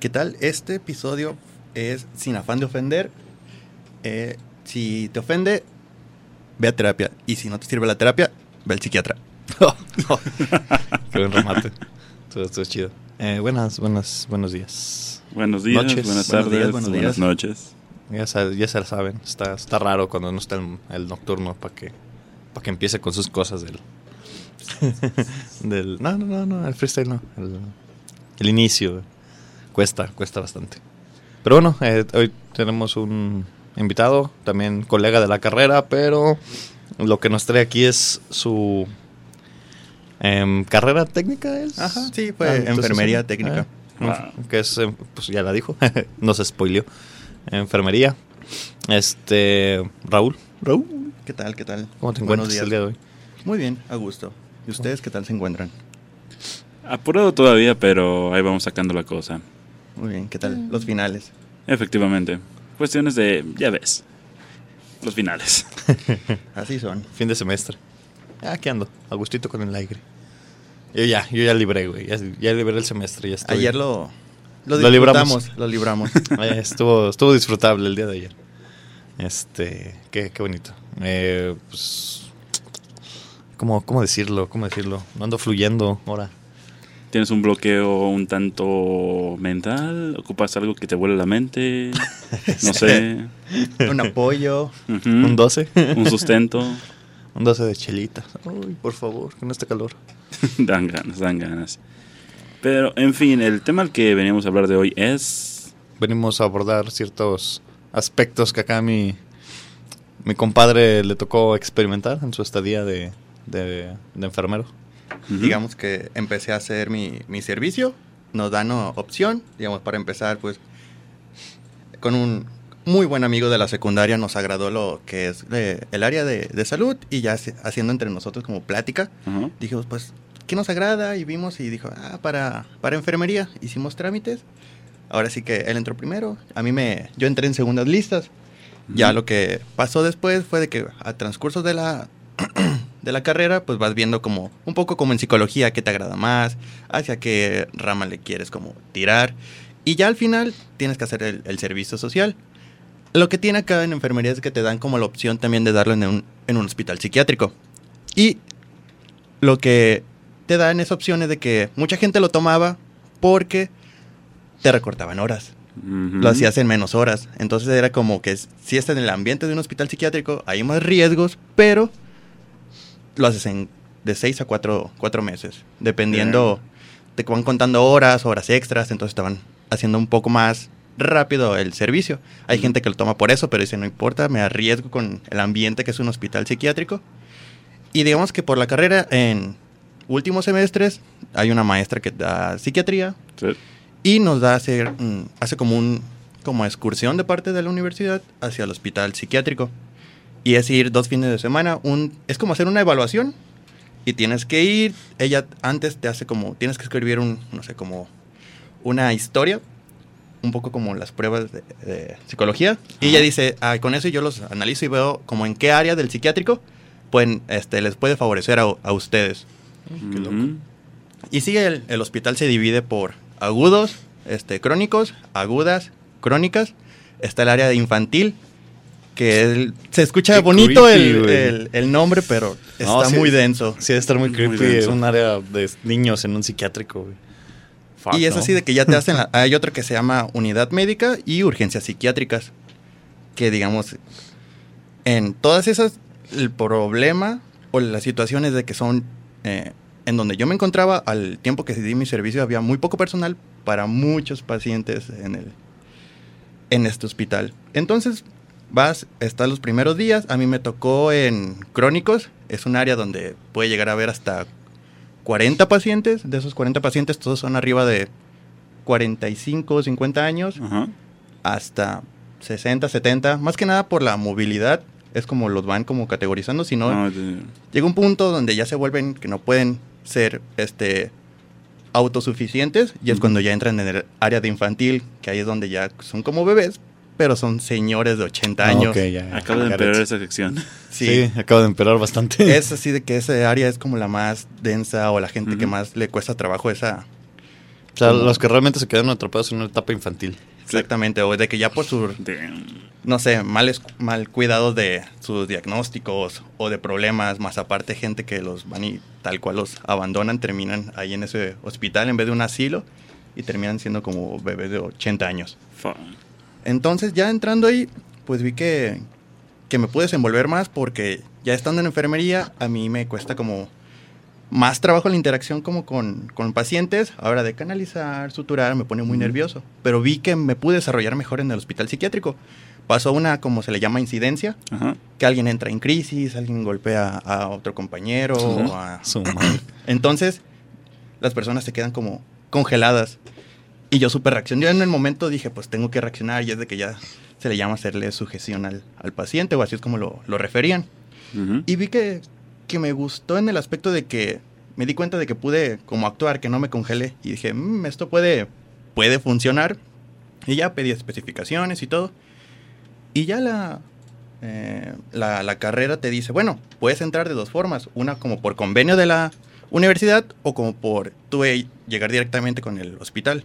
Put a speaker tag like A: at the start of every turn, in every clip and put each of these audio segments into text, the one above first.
A: ¿Qué tal? Este episodio es sin afán de ofender. Eh, si te ofende, ve a terapia. Y si no te sirve la terapia, ve al psiquiatra.
B: Qué buen remate. Todo esto es chido. Eh, buenas, buenas, buenos días.
C: Buenos días,
B: Noches.
C: buenas
A: Buenos
C: tardes,
A: días, buenos
C: buenas
A: días.
C: noches.
B: Ya, sa- ya se la saben. Está, está raro cuando no está el, el nocturno para que, para que empiece con sus cosas del... del no, no, no, no, el freestyle no. El, el inicio. Cuesta, cuesta bastante. Pero bueno, eh, hoy tenemos un invitado, también colega de la carrera, pero lo que nos trae aquí es su em, carrera técnica. ¿es?
A: Ajá, sí,
B: Ah, entonces,
A: enfermería
B: sí.
A: técnica.
B: Ah, que es, eh, pues ya la dijo, nos spoileó. Enfermería. Este, Raúl. Raúl,
A: ¿Qué tal? ¿Qué tal?
B: ¿cómo te encuentras
A: días.
B: el día de hoy?
A: Muy bien, a gusto. ¿Y ustedes qué tal se encuentran?
C: Apurado todavía, pero ahí vamos sacando la cosa.
A: Muy bien, ¿qué tal? Los finales.
C: Efectivamente. Cuestiones de, ya ves, los finales.
A: Así son.
B: Fin de semestre. Ah, aquí ando, a gustito con el aire. Yo ya, yo ya libré, güey. Ya, ya libré el semestre. Ya estoy.
A: Ayer lo, lo,
B: Lo libramos.
A: disfrutamos. Lo libramos.
B: Eh, estuvo, estuvo disfrutable el día de ayer. Este, qué, qué bonito. Eh, pues, ¿cómo, ¿Cómo decirlo? ¿Cómo decirlo? No ando fluyendo ahora.
C: ¿Tienes un bloqueo un tanto mental? ¿Ocupas algo que te vuele la mente? No sé.
A: Un apoyo.
B: Un 12.
C: Un sustento.
B: Un 12 de chelitas. Uy, por favor, con este calor.
C: dan ganas, dan ganas. Pero, en fin, el tema al que veníamos a hablar de hoy es...
B: Venimos a abordar ciertos aspectos que acá mi, mi compadre le tocó experimentar en su estadía de, de, de enfermero.
C: Ujú.
A: Digamos que empecé a hacer mi, mi servicio. Nos dan opción, digamos, para empezar, pues, con un muy buen amigo de la secundaria nos agradó lo que es eh, el área de, de salud y ya se- haciendo entre nosotros como plática,
C: Ajá.
A: dijimos, pues, ¿qué nos agrada? Y vimos y dijo, ah, para, para enfermería. Hicimos trámites. Ahora sí que él entró primero. A mí me, yo entré en segundas listas. Ya lo que pasó después fue de que a transcurso de la, de la carrera, pues vas viendo como un poco como en psicología qué te agrada más, hacia qué rama le quieres como tirar. Y ya al final tienes que hacer el, el servicio social. Lo que tiene acá en enfermería es que te dan como la opción también de darlo en un, en un hospital psiquiátrico. Y lo que te dan esa opción es de que mucha gente lo tomaba porque te recortaban horas lo hacías en menos horas. Entonces era como que si estás en el ambiente de un hospital psiquiátrico, hay más riesgos, pero lo haces en de 6 a 4, meses, dependiendo, te van contando horas, horas extras, entonces te van haciendo un poco más rápido el servicio. Hay gente que lo toma por eso, pero dice, no importa, me arriesgo con el ambiente que es un hospital psiquiátrico. Y digamos que por la carrera, en últimos semestres, hay una maestra que da psiquiatría,
C: Sí.
A: y nos da hacer hace como un como excursión de parte de la universidad hacia el hospital psiquiátrico y es ir dos fines de semana un es como hacer una evaluación y tienes que ir ella antes te hace como tienes que escribir un no sé como una historia un poco como las pruebas de, de psicología y ella dice "Ah, con eso yo los analizo y veo como en qué área del psiquiátrico pueden este les puede favorecer a, a ustedes
B: Qué loco.
C: Ujú.
A: y sí, el, el hospital se divide por agudos, este, crónicos, agudas, crónicas. Está el área de infantil, que el- se escucha
B: Qué
A: bonito
B: creepy,
A: el, el- el nombre, pero está
B: No, sí,
A: muy denso.
B: Sí, debe estar muy
C: Muy
B: creepy
C: denso.
B: un área de niños en un psiquiátrico, güey. Fuck,
A: y es
B: ¿no?
A: así de que ya te hacen... la- hay otro que se llama unidad médica y urgencias psiquiátricas. Que digamos, en todas esas, el problema o las situaciones de que son... eh, en donde yo me encontraba, al tiempo que di mi servicio, había muy poco personal para muchos pacientes en, el, en este hospital. Entonces, vas, estás los primeros días. A mí me tocó en crónicos. Es un área donde puede llegar a ver hasta 40 pacientes. De esos 40 pacientes, todos son arriba de 45, 50 años,
C: Ajá.
A: hasta 60, 70. Más que nada por la movilidad. Es como los van como categorizando. Si no,
C: No, de-
A: llega un punto donde ya se vuelven que no pueden ser este autosuficientes y es cuando ya entran en el área de infantil, que ahí es donde ya son como bebés, pero son señores de 80
B: Ah,
A: años.
B: ok, ya, ya.
C: Acaba de empeorar esa sección.
B: Sí.
A: Sí.
B: acaba de empeorar bastante.
A: Es así de que esa área es como la más densa o la gente que más le cuesta trabajo esa
B: O sea,
A: Como-
B: los que realmente se quedan atrapados en una etapa infantil.
A: Exactamente, o de que ya por su, no sé, males, mal cuidados de sus diagnósticos o de problemas, más aparte gente que los van y tal cual los abandonan, terminan ahí en ese hospital en vez de un asilo y terminan siendo como bebés de 80 años.
C: Fuck.
A: Entonces ya entrando ahí, pues vi que, que me pude desenvolver más porque ya estando en enfermería a mí me cuesta como más trabajo la interacción como con, con pacientes. Ahora de canalizar, suturar, me pone muy nervioso. Pero vi que me pude desarrollar mejor en el hospital psiquiátrico. Pasó una, como se le llama, incidencia,
C: Ajá.
A: que alguien entra en crisis, alguien golpea a otro compañero. O a- entonces, las personas se quedan como congeladas. Y yo súper reaccioné. Yo en el momento dije, pues tengo que reaccionar. Y es de que ya se le llama hacerle sujeción al, al paciente, o así es como lo, lo referían. Y vi que, que me gustó en el aspecto de que me di cuenta de que pude como actuar, que no me congelé. Y dije, "Mm, esto puede, puede funcionar. Y ya pedí especificaciones y todo. Y ya la, eh, la, la carrera te dice, bueno, puedes entrar de dos formas. Una como por convenio de la universidad o como por tú eh, llegar directamente con el hospital.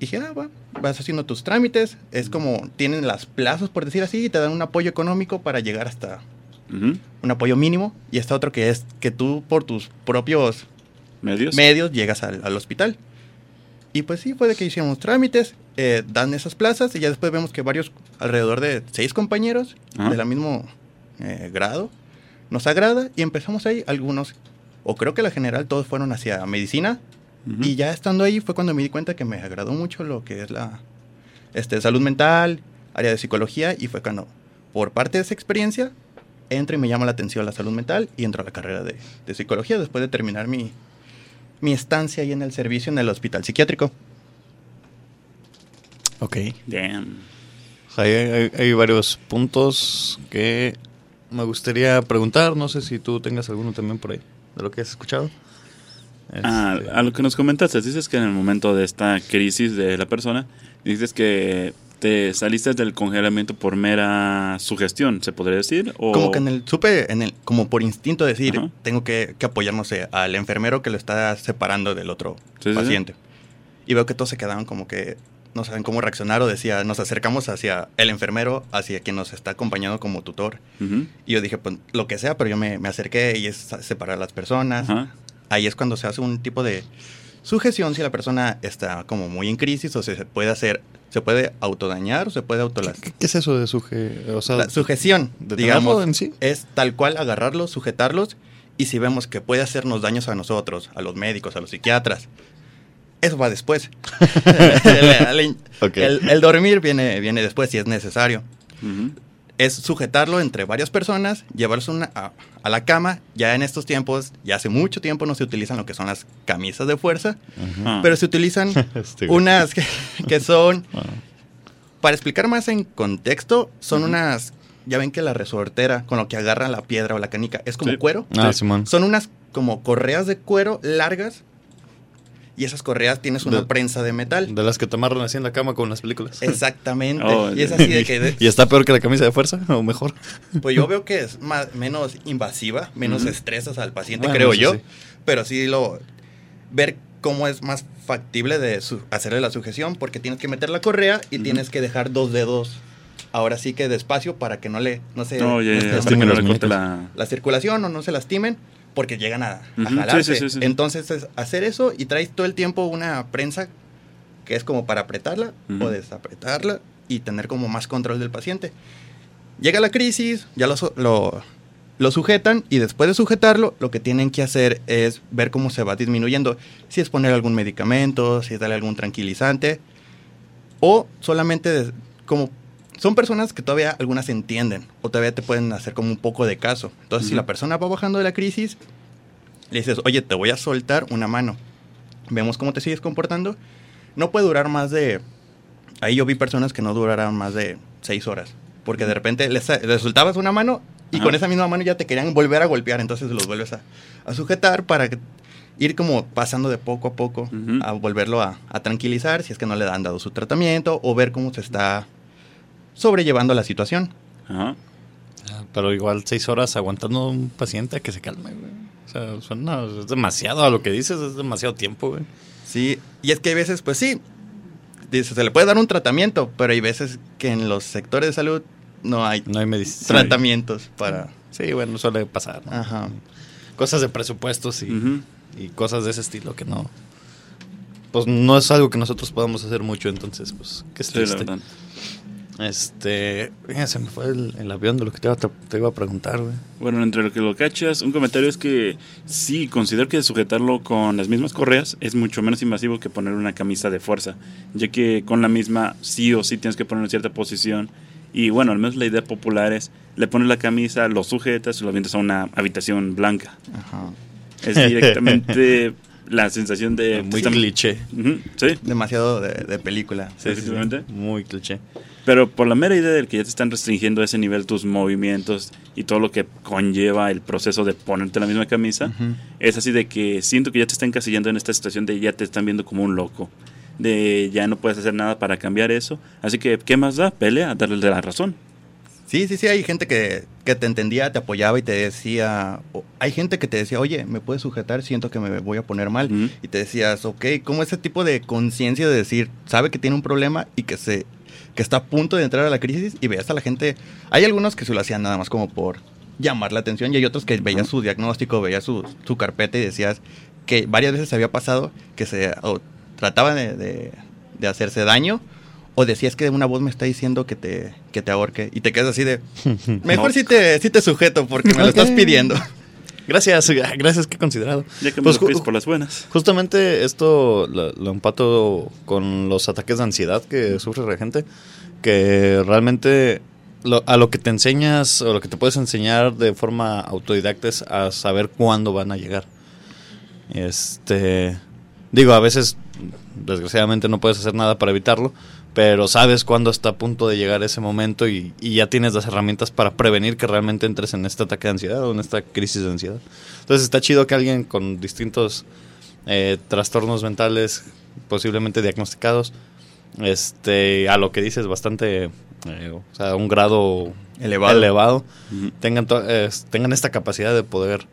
A: Y dije, ah, va, vas haciendo tus trámites. Es como tienen las plazas, por decir así, y te dan un apoyo económico para llegar hasta un apoyo mínimo. Y está otro que es que tú por tus propios
C: ¿Medios?
A: medios llegas al, al hospital. Y pues sí, puede que hicimos trámites, eh, dan esas plazas y ya después vemos que varios, alrededor de seis compañeros
C: Ajá.
A: de la mismo eh, grado, nos agrada y empezamos ahí algunos, o creo que la general todos fueron hacia medicina Y ya estando ahí fue cuando me di cuenta que me agradó mucho lo que es la este, salud mental, área de psicología y fue cuando por parte de esa experiencia entro y me llama la atención la salud mental y entro a la carrera de, de psicología después de terminar mi, mi estancia ahí en el servicio en el hospital psiquiátrico.
B: Ok.
C: Damn.
B: Hay varios puntos que me gustaría preguntar. No sé si tú tengas alguno también por ahí, de lo que has escuchado.
C: Ah,
B: Este,
C: a lo que nos comentaste, dices que en el momento de esta crisis de la persona, dices que te saliste del congelamiento por mera sugestión, ¿se podría decir? O...
A: Como que en el, supe, en el, como por instinto decir,
C: Ajá.
A: tengo que, que apoyar, no sé, al enfermero que lo está separando del otro
C: Sí, sí, sí.
A: paciente. Y veo que todos se quedaban como que no saben cómo reaccionar o decía, nos acercamos hacia el enfermero, hacia quien nos está acompañando como tutor. Y yo dije, pues lo que sea, pero yo me, me acerqué y es separar a las personas.
C: Ajá.
A: Ahí es cuando se hace un tipo de sujeción si la persona está como muy en crisis o se puede hacer, se puede autodañar o se puede
B: ¿qué,
A: autolastimar.
B: qué es eso de suje... O sea,
A: La sujeción,
B: de
A: digamos,
B: en sí?
A: es tal cual agarrarlos, sujetarlos y si vemos que puede hacernos daños a nosotros, a los médicos, a los psiquiatras, eso va después. el, el-
B: Ok.
A: el- el dormir viene, viene después si es necesario.
C: Ujú.
A: Es sujetarlo entre varias personas, llevarlos una- a, a la cama. Ya en estos tiempos, ya hace mucho tiempo no se utilizan lo que son las camisas de fuerza, pero se utilizan
B: Este,
A: unas que, que son
B: Ah.
A: para explicar más en contexto, son unas, ya ven que la resortera con lo que agarran la piedra o la canica es como
C: Sí.
A: cuero.
B: Ah,
C: Sí.
A: Son unas como correas de cuero largas y esas correas tienes una
B: De-
A: prensa de metal.
B: De las que te amarran así en la cama con las películas.
A: Exactamente.
C: Oh,
A: y es así de que,
B: ¿Y está peor que la camisa de fuerza? ¿O mejor?
A: pues yo veo que es más, menos invasiva, menos
C: Ujú.
A: estresas al paciente,
B: Bueno,
A: creo yo.
B: sí.
A: Pero sí lo ver cómo es más factible de su- hacerle la sujeción porque tienes que meter la correa y tienes que dejar dos dedos ahora sí que despacio para que no le no se
C: No, ya,
A: no
C: ya,
A: se
C: para
B: lastimen
C: la...
A: la circulación o no se lastimen porque llegan a, jalarse.
C: sí, sí, sí.
A: Entonces es hacer eso y traes todo el tiempo una prensa que es como para apretarla o desapretarla y tener como más control del paciente. Llega la crisis, ya lo, lo, lo sujetan y después de sujetarlo lo que tienen que hacer es ver cómo se va disminuyendo. Si es poner algún medicamento, si es darle algún tranquilizante o solamente de- como son personas que todavía algunas entienden o todavía te pueden hacer como un poco de caso. Entonces, si la persona va bajando de la crisis, le dices, oye, te voy a soltar una mano. Vemos cómo te sigues comportando. No puede durar más de... Ahí yo vi personas que no duraran más de seis horas. Porque de repente les, les soltabas una mano y
C: Ajá.
A: con esa misma mano ya te querían volver a golpear. Entonces los vuelves a, a sujetar para que- ir como pasando de poco a poco a volverlo a, a tranquilizar si es que no le han dado su tratamiento o ver cómo se está sobrellevando la situación.
C: Ajá.
B: Ah, Pero igual seis horas aguantando a un paciente a que se calme, güey. O sea, suena, es demasiado a lo que dices, es demasiado tiempo, güey.
A: Sí, y es que hay veces, pues sí, dice, se le puede dar un tratamiento, pero hay veces que en los sectores de salud no hay
B: No hay
A: tratamientos para...
B: Sí, bueno, suele pasar. ¿no?
A: Ajá.
B: Cosas de presupuestos y, y cosas de ese estilo que no. Pues no es algo que nosotros podamos hacer mucho, entonces, pues, qué
C: Sí, la
B: triste.
C: verdad.
B: Este. se me fue el, el avión de lo que te iba, a- te iba a preguntar, güey.
C: Bueno, entre lo que lo cachas, un comentario es que sí, considero que sujetarlo con las mismas correas es mucho menos invasivo que poner una camisa de fuerza, ya que con la misma sí o sí tienes que poner en cierta posición. Y bueno, al menos la idea popular es, le pones la camisa, lo sujetas y lo avientas a una habitación blanca.
A: Ajá.
C: Es directamente la sensación de...
B: Muy cliché.
C: Sí,
A: Demasiado de, de película.
B: Sí, sí. Muy cliché.
C: Pero por la mera idea del que ya te están restringiendo a ese nivel tus movimientos y todo lo que conlleva el proceso de ponerte la misma camisa, es así de que siento que ya te están encasillando en esta situación de ya te están viendo como un loco. De ya no puedes hacer nada para cambiar eso. Así que, ¿qué más da? Pelea, darle la razón.
A: Sí, sí, sí, hay gente que, que te entendía, te apoyaba y te decía, hay gente que te decía, oye, ¿me puedes sujetar? Siento que me voy a poner mal. Y te decías, ok, como ese tipo de conciencia de decir, sabe que tiene un problema y que se que está a punto de entrar a la crisis y veías a la gente, hay algunos que se lo hacían nada más como por llamar la atención y hay otros que veías su diagnóstico, veías su, su carpeta y decías que varias veces había pasado que se o trataban de, de- de hacerse daño o decías que una voz me está diciendo que te, que te ahorque y te quedas así de, mejor
C: No.
A: si, te, si te sujeto porque me lo estás pidiendo.
B: Gracias, gracias, que considerado.
C: Ya que me
B: Pues
C: lo por las buenas.
B: Justamente esto lo, lo empato con los ataques de ansiedad que sufre la gente, que realmente lo- a lo que te enseñas o lo que te puedes enseñar de forma autodidacta es a saber cuándo van a llegar. Este, digo, a veces desgraciadamente no puedes hacer nada para evitarlo, pero sabes cuándo está a punto de llegar ese momento y, y ya tienes las herramientas para prevenir que realmente entres en este ataque de ansiedad o en esta crisis de ansiedad. Entonces está chido que alguien con distintos eh, trastornos mentales posiblemente diagnosticados, este, a lo que dices, bastante, eh, o sea, un grado
A: Elevado.
B: elevado, tengan, eh, tengan esta capacidad de poder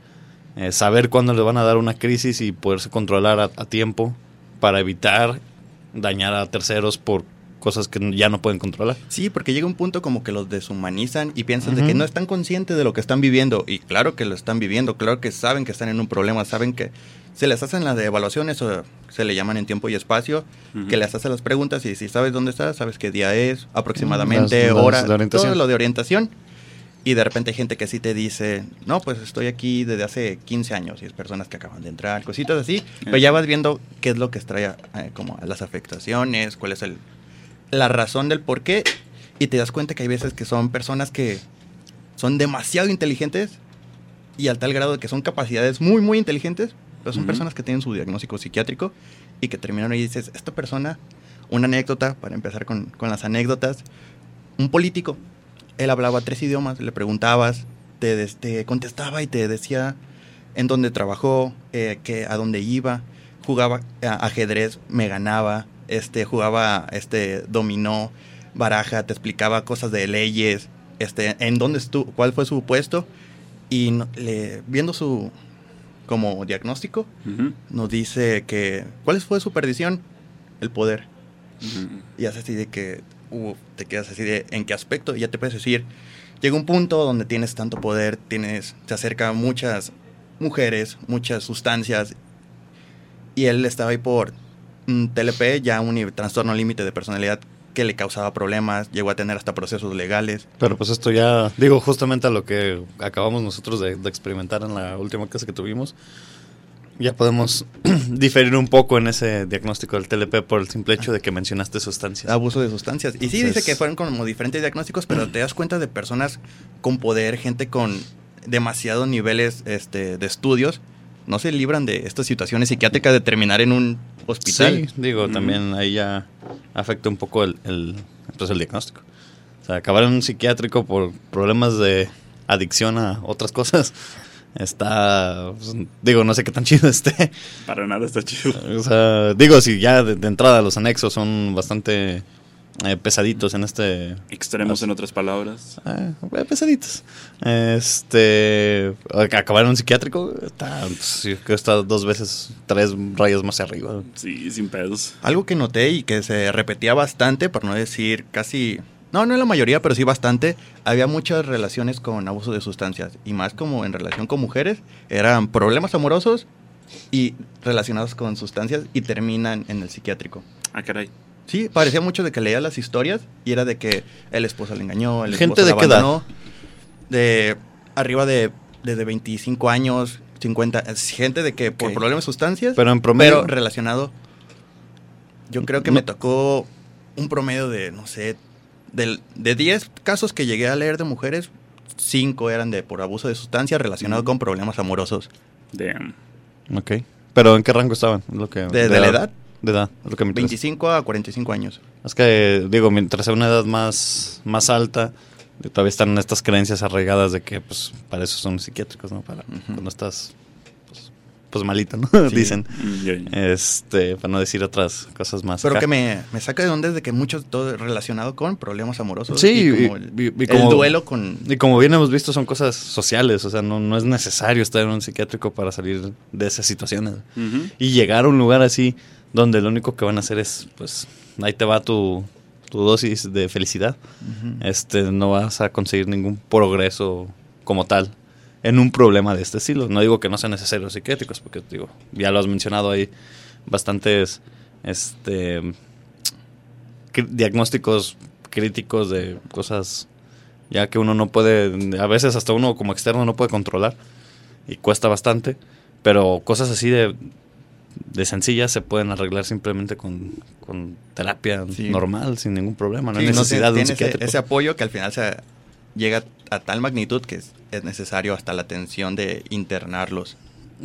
B: eh, saber cuándo les van a dar una crisis y poderse controlar a, a tiempo para evitar dañar a terceros por cosas que ya no pueden controlar.
A: Sí, porque llega un punto como que los deshumanizan y piensan de
B: Ujú.
A: que no están conscientes de lo que están viviendo. Y claro que lo están viviendo, claro que saben que están en un problema, saben que se les hacen las evaluaciones o se le llaman en tiempo y espacio,
C: Ujú.
A: que les hacen las preguntas y si sabes dónde estás, sabes qué día es, aproximadamente,
B: Las- las-
A: hora,
B: la orientación.
A: todo lo de orientación. Y de repente hay gente que sí te dice, no, pues estoy aquí desde hace 15 años y es personas que acaban de entrar, cositas así. Pero ya vas viendo qué es lo que trae eh, como las afectaciones, cuál es el, la razón del por qué. Y te das cuenta que hay veces que son personas que son demasiado inteligentes y al tal grado de que son capacidades muy, muy inteligentes, pero son personas que tienen su diagnóstico psiquiátrico y que terminaron y dices, esta persona, una anécdota, para empezar con, con las anécdotas, un político, él hablaba tres idiomas, le preguntabas, te, te contestaba y te decía en dónde trabajó, eh, que, a dónde iba, jugaba a- ajedrez, me ganaba, este, jugaba este, dominó, baraja, te explicaba cosas de leyes, este, en dónde estuvo, cuál fue su puesto, y no- le, viendo su como diagnóstico, nos dice que, ¿cuál fue su perdición? El poder. Y haces así de que uh, te quedas así de en qué aspecto y ya te puedes decir, llega un punto donde tienes tanto poder, tienes, te acerca muchas mujeres, muchas sustancias y él estaba ahí por TLP, ya un trastorno límite de personalidad que le causaba problemas, llegó a tener hasta procesos legales.
B: Pero pues esto ya, digo, justamente a lo que acabamos nosotros de, de experimentar en la última casa que tuvimos, ya podemos diferir un poco en ese diagnóstico del TLP por el simple hecho de que mencionaste sustancias.
A: Abuso de sustancias. Y sí, dice que fueron como diferentes diagnósticos, pero te das cuenta de personas con poder, gente con demasiados niveles este, de estudios, no se libran de estas situaciones psiquiátricas de terminar en un hospital.
B: Sí, digo, también ahí ya afecta un poco el, el, pues, el diagnóstico. O sea, acabar en un psiquiátrico por problemas de adicción a otras cosas está, pues, digo, no sé qué tan chido esté.
C: Para nada está chido.
B: O sea, digo, si ya de, de entrada los anexos son bastante eh, pesaditos en este...
C: Extremos en otras palabras.
B: eh, pesaditos. Este... Acabar en un psiquiátrico, está, sí, creo que está dos veces, tres rayas más arriba.
C: Sí, sin pedos.
A: Algo que noté y que se repetía bastante, por no decir casi... No, no en la mayoría, pero sí bastante. Había muchas relaciones con abuso de sustancias. Y más como en relación con mujeres. Eran problemas amorosos y relacionados con sustancias y terminan en el psiquiátrico.
C: Ah, caray.
A: Sí, parecía mucho de que leía las historias y era de que el esposo le engañó, el
B: ¿Gente
A: esposo
B: de qué edad?
A: De arriba de desde 25 años, 50, es gente de que por problemas de sustancias,
B: Pero en promedio-
A: pero relacionado. Yo creo que
B: No-
A: me tocó un promedio de, no sé, del, de 10 casos que llegué a leer de mujeres, 5 eran de por abuso de sustancias relacionado
C: Ujú.
A: con problemas amorosos.
C: Damn.
B: Ok. ¿Pero en qué rango estaban? Es Lo que,
A: ¿De- de la edad?
B: De edad, es lo que me interesa.
A: 25 a 45 años.
B: Es que, digo, mientras sea una edad más, más alta, todavía están estas creencias arraigadas de que, pues, para eso son psiquiátricos, ¿no? Para cuando estás, pues, pues malito, ¿no?
A: Sí.
B: Dicen. Este, para no decir otras cosas más.
A: Pero
B: acá.
A: que me, me saca de onda es de que mucho todo relacionado con problemas amorosos.
B: Sí,
A: y
B: y-
A: como el,
B: y- y
A: el
B: como-
A: duelo con...
B: Y como bien hemos visto, son cosas sociales, o sea, no, no es necesario estar en un psiquiátrico para salir de esas situaciones. Y llegar a un lugar así donde lo único que van a hacer es, pues, ahí te va tu, tu dosis de felicidad. Este, no vas a conseguir ningún progreso como tal en un problema de este estilo. No digo que no sean necesarios psiquiátricos, porque digo, ya lo has mencionado, hay bastantes este diagnósticos críticos de cosas ya que uno no puede, a veces hasta uno como externo no puede controlar y cuesta bastante, pero cosas así de, de sencillas se pueden arreglar simplemente con, con terapia
A: Sí.
B: normal, sin ningún problema, no
A: Sí,
B: hay
A: no
B: necesidad de un
A: tiene ese, apoyo que al final se llega a tal magnitud que es, es necesario hasta la atención de internarlos.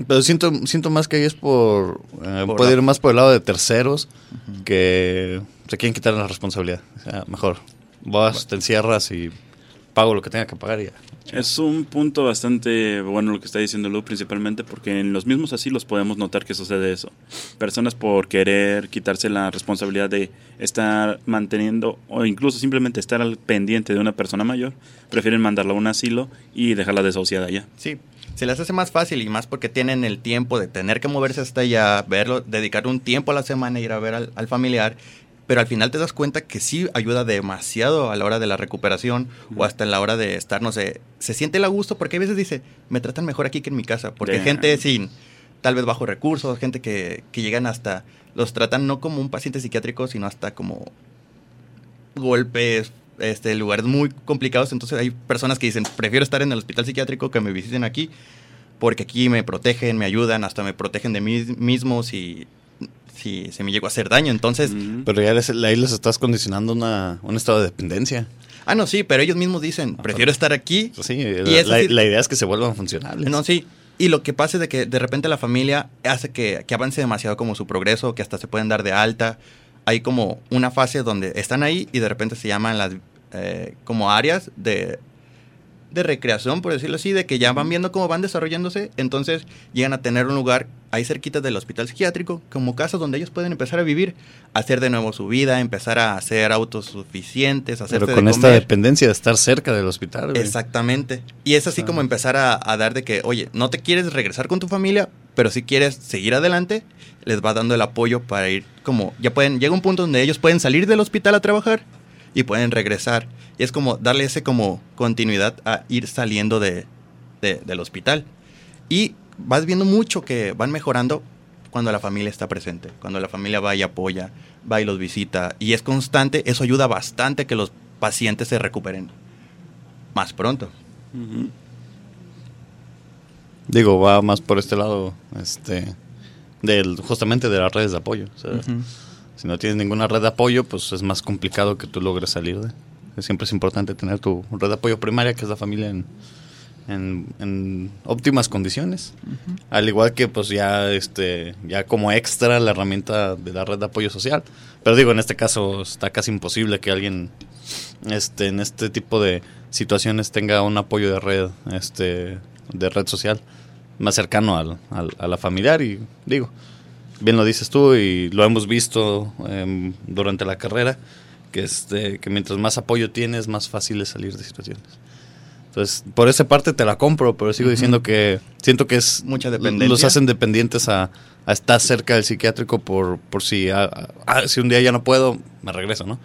B: Pero siento, siento más que ahí es por... eh,
A: Por
B: puede
A: la-
B: ir más por el lado de terceros que se quieren quitar la responsabilidad. O sea, mejor vas, te encierras y pago lo que tenga que pagar y ya.
C: Es un punto bastante bueno lo que está diciendo Lu, principalmente porque en los mismos asilos podemos notar que sucede eso. Personas por querer quitarse la responsabilidad de estar manteniendo o incluso simplemente estar al pendiente de una persona mayor, prefieren mandarla a un asilo y dejarla desahuciada ya.
A: Sí, se les hace más fácil y más porque tienen el tiempo de tener que moverse hasta allá, verlo, dedicar un tiempo a la semana, ir a ver al, al familiar, pero al final te das cuenta que sí ayuda demasiado a la hora de la recuperación o hasta en la hora de estar, no sé, se siente el a gusto porque a veces dice, me tratan mejor aquí que en mi casa, porque
C: Damn.
A: gente sin tal vez bajos recursos, gente que, que llegan hasta, los tratan no como un paciente psiquiátrico, sino hasta como golpes, este, lugares muy complicados. Entonces hay personas que dicen, prefiero estar en el hospital psiquiátrico que me visiten aquí, porque aquí me protegen, me ayudan, hasta me protegen de mí mismo si, si se me llegó a hacer daño. Entonces.
B: Pero ya les- ahí les estás condicionando una, un estado de dependencia.
A: ah, no, sí, pero ellos mismos dicen, prefiero estar aquí.
B: Pues sí,
A: Y
B: la,
A: eso
B: la-
A: sí-
B: la idea es que se vuelvan funcionales.
A: No, sí. Y lo que pasa es de que de repente la familia hace que, que avance demasiado como su progreso, que hasta se pueden dar de alta. Hay como una fase donde están ahí y de repente se llaman las eh, como áreas de, de recreación, por decirlo así, de que ya van viendo cómo van desarrollándose. Entonces llegan a tener un lugar ahí cerquita del hospital psiquiátrico, como casas donde ellos pueden empezar a vivir, hacer de nuevo su vida, empezar a ser autosuficientes, hacerse
B: Pero con
A: de
B: esta dependencia de estar cerca del hospital. güey.
A: Exactamente. Y es así
B: Ah.
A: como empezar a, a dar de que, oye, no te quieres regresar con tu familia, pero si quieres seguir adelante, les va dando el apoyo para ir como, ya pueden, llega un punto donde ellos pueden salir del hospital a trabajar y pueden regresar. Y es como darle ese como continuidad a ir saliendo de, de- del hospital. Y vas viendo mucho que van mejorando cuando la familia está presente, cuando la familia va y apoya, va y los visita y es constante, eso ayuda bastante a que los pacientes se recuperen más pronto.
B: Digo, va más por este lado, este, del, justamente de las redes de apoyo. o sea, Si no tienes ninguna red de apoyo, pues es más complicado que tú logres salir de. Siempre es importante tener tu red de apoyo primaria, que es la familia, en, en, en óptimas condiciones. Al igual que, pues ya, este, ya como extra la herramienta de la red de apoyo social. Pero digo, en este caso está casi imposible que alguien, este, en este tipo de situaciones tenga un apoyo de red, este, de red social más cercano al, al- a la familiar y digo, bien lo dices tú y lo hemos visto em, durante la carrera, que, este, que mientras más apoyo tienes, más fácil es salir de situaciones. Entonces, por esa parte te la compro, pero sigo diciendo que siento que es...
A: Mucha dependencia.
B: Los hacen dependientes a, a estar cerca del psiquiátrico por, por si, ah, si un día ya no puedo, me regreso, ¿no?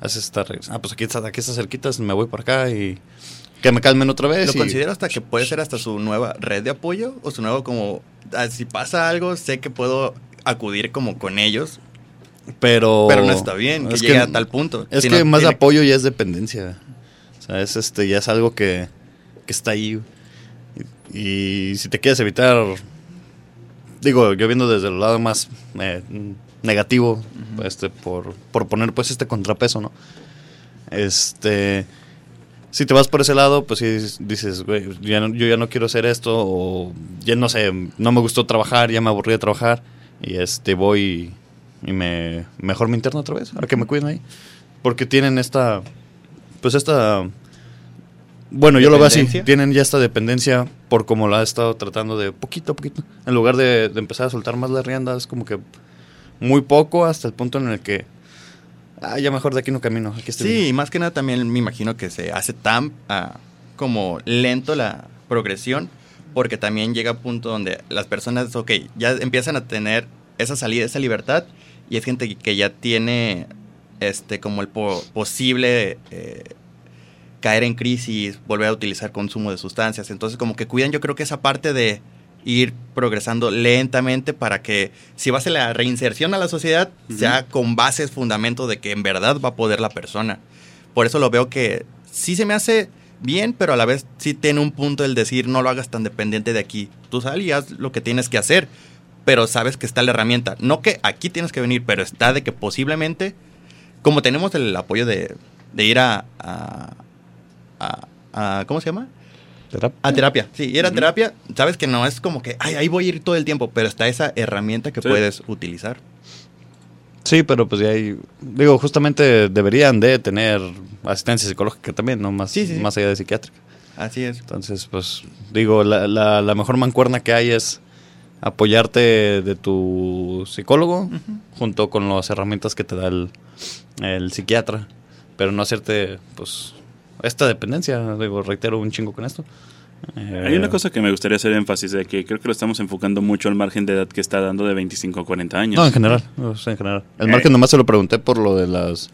B: Haces esta regresa. Ah, pues aquí está, aquí está cerquitas, me voy por acá y que me calmen otra vez.
A: Lo
B: y-
A: considero hasta que puede ser hasta su nueva red de apoyo o su nuevo como, ah, si pasa algo, sé que puedo acudir como con ellos,
B: pero...
A: pero no está bien que
B: es
A: llegue a tal punto.
B: Es
A: Si
B: que
A: no
B: más
A: tiene-
B: apoyo ya es dependencia. O sea, es este, ya es algo que, que está ahí. Y, y si te quieres evitar, digo, yo viendo desde el lado más eh, negativo, este, por, por poner pues este contrapeso, ¿no? Este, si te vas por ese lado, pues sí dices, güey, ya no- yo ya no quiero hacer esto, o ya no sé, no me gustó trabajar, ya me aburrí de trabajar, y este voy y me mejor me interno otra vez, a que me cuiden ahí. Porque tienen esta, pues esta, bueno, yo lo veo así, tienen ya esta dependencia por como la ha estado tratando de poquito a poquito. En lugar de, de empezar a soltar más la rienda, es como que muy poco hasta el punto en el que, ah, ya mejor de aquí no camino, aquí estoy bien".
A: Sí, y más que nada también me imagino que se hace tan ah, como lento la progresión, porque también llega a punto donde las personas, ok, ya empiezan a tener esa salida, esa libertad, y es gente que ya tiene este como el po- posible eh, caer en crisis, volver a utilizar consumo de sustancias. Entonces, como que cuidan, yo creo que esa parte de ir progresando lentamente para que si va a ser la reinserción a la sociedad,
C: Ujú.
A: sea con bases, fundamento de que en verdad va a poder la persona. Por eso lo veo que sí se me hace bien, pero a la vez sí tiene un punto el decir no lo hagas tan dependiente de aquí. Tú sal y haz lo que tienes que hacer, pero sabes que está la herramienta. No que aquí tienes que venir, pero está de que posiblemente, como tenemos el apoyo de, de ir a, a, a- a- ¿Cómo se llama? A terapia, sí, ir a terapia, sabes que no es como que, ay, ahí voy a ir todo el tiempo, pero está esa herramienta que
C: Sí.
A: puedes utilizar.
B: Sí, pero pues ya hay, digo, justamente deberían de tener asistencia psicológica también, no más,
A: Sí, sí, sí.
B: más allá de psiquiátrica.
A: Así es.
B: Entonces, pues digo, la, la, la mejor mancuerna que hay es apoyarte de tu psicólogo junto con las herramientas que te da el, el psiquiatra, pero no hacerte, pues, esta dependencia, digo, reitero un chingo con esto. Eh,
C: Hay una cosa que me gustaría hacer énfasis de que creo que lo estamos enfocando mucho al margen de edad que está dando de 25 a 40 años.
B: No, en general, o sea, en general. El
C: Eh.
B: margen nomás se lo pregunté por lo de las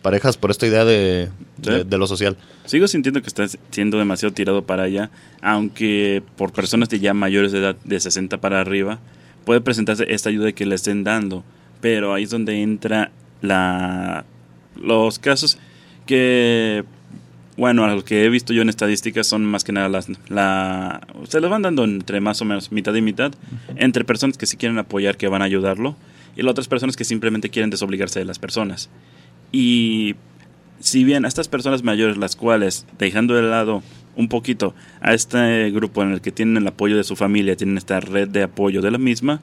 B: parejas, por esta idea de, de, de lo social.
C: Sigo sintiendo que está siendo demasiado tirado para allá, aunque por personas de ya mayores de edad, de 60 para arriba, puede presentarse esta ayuda que le estén dando. Pero ahí es donde entra la los casos que, bueno, a los que he visto yo en estadísticas son más que nada las, la, se los van dando entre más o menos mitad y mitad, entre personas que sí quieren apoyar, que van a ayudarlo, y las otras personas que simplemente quieren desobligarse de las personas. Y si bien a estas personas mayores, las cuales, dejando de lado un poquito a este grupo en el que tienen el apoyo de su familia, tienen esta red de apoyo de la misma,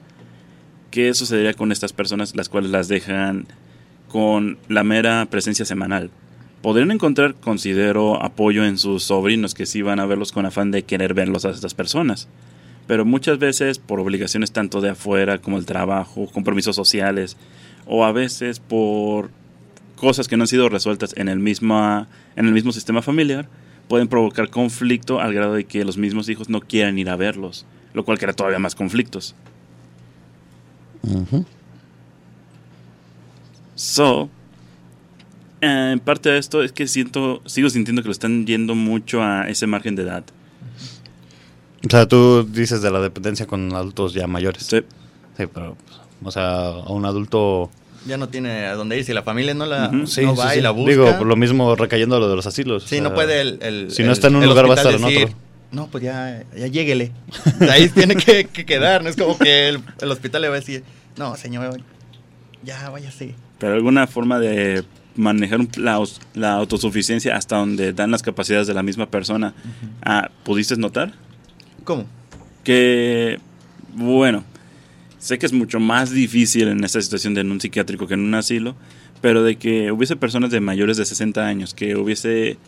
C: ¿qué sucedería con estas personas las cuales las dejan con la mera presencia semanal? Podrían encontrar, considero, apoyo en sus sobrinos que sí van a verlos con afán de querer verlos a estas personas. Pero muchas veces por obligaciones tanto de afuera como el trabajo, compromisos sociales, o a veces por cosas que no han sido resueltas en el, misma, en el mismo sistema familiar pueden provocar conflicto al grado de que los mismos hijos no quieran ir a verlos, lo cual crea todavía más conflictos. So, eh, en parte de esto es que siento, sigo sintiendo que lo están yendo mucho a ese margen de edad.
B: O sea, tú dices de la dependencia con adultos ya mayores.
C: Sí.
B: Sí, pero, pues, o sea, a un adulto...
A: Ya no tiene a dónde ir. Si la familia no la.
B: Sí,
A: no
B: sí,
A: va
B: sí.
A: y la busca.
B: Digo, por lo mismo recayendo a lo de los asilos. o
A: Sí,
B: sea,
A: no puede el, el-
B: si no está en un lugar, va a estar en otro.
A: No, pues ya, ya lléguele. Ahí tiene que, que quedar. No es como que el, el hospital le va a decir, no, señor, ya váyase.
C: Pero alguna forma de manejar la, autosuficiencia hasta donde dan las capacidades de la misma persona. Ah, ¿Pudiste notar?
A: ¿Cómo?
C: que, bueno, sé que es mucho más difícil en esta situación de en un psiquiátrico que en un asilo, pero de que hubiese personas de mayores de 60 años que hubiese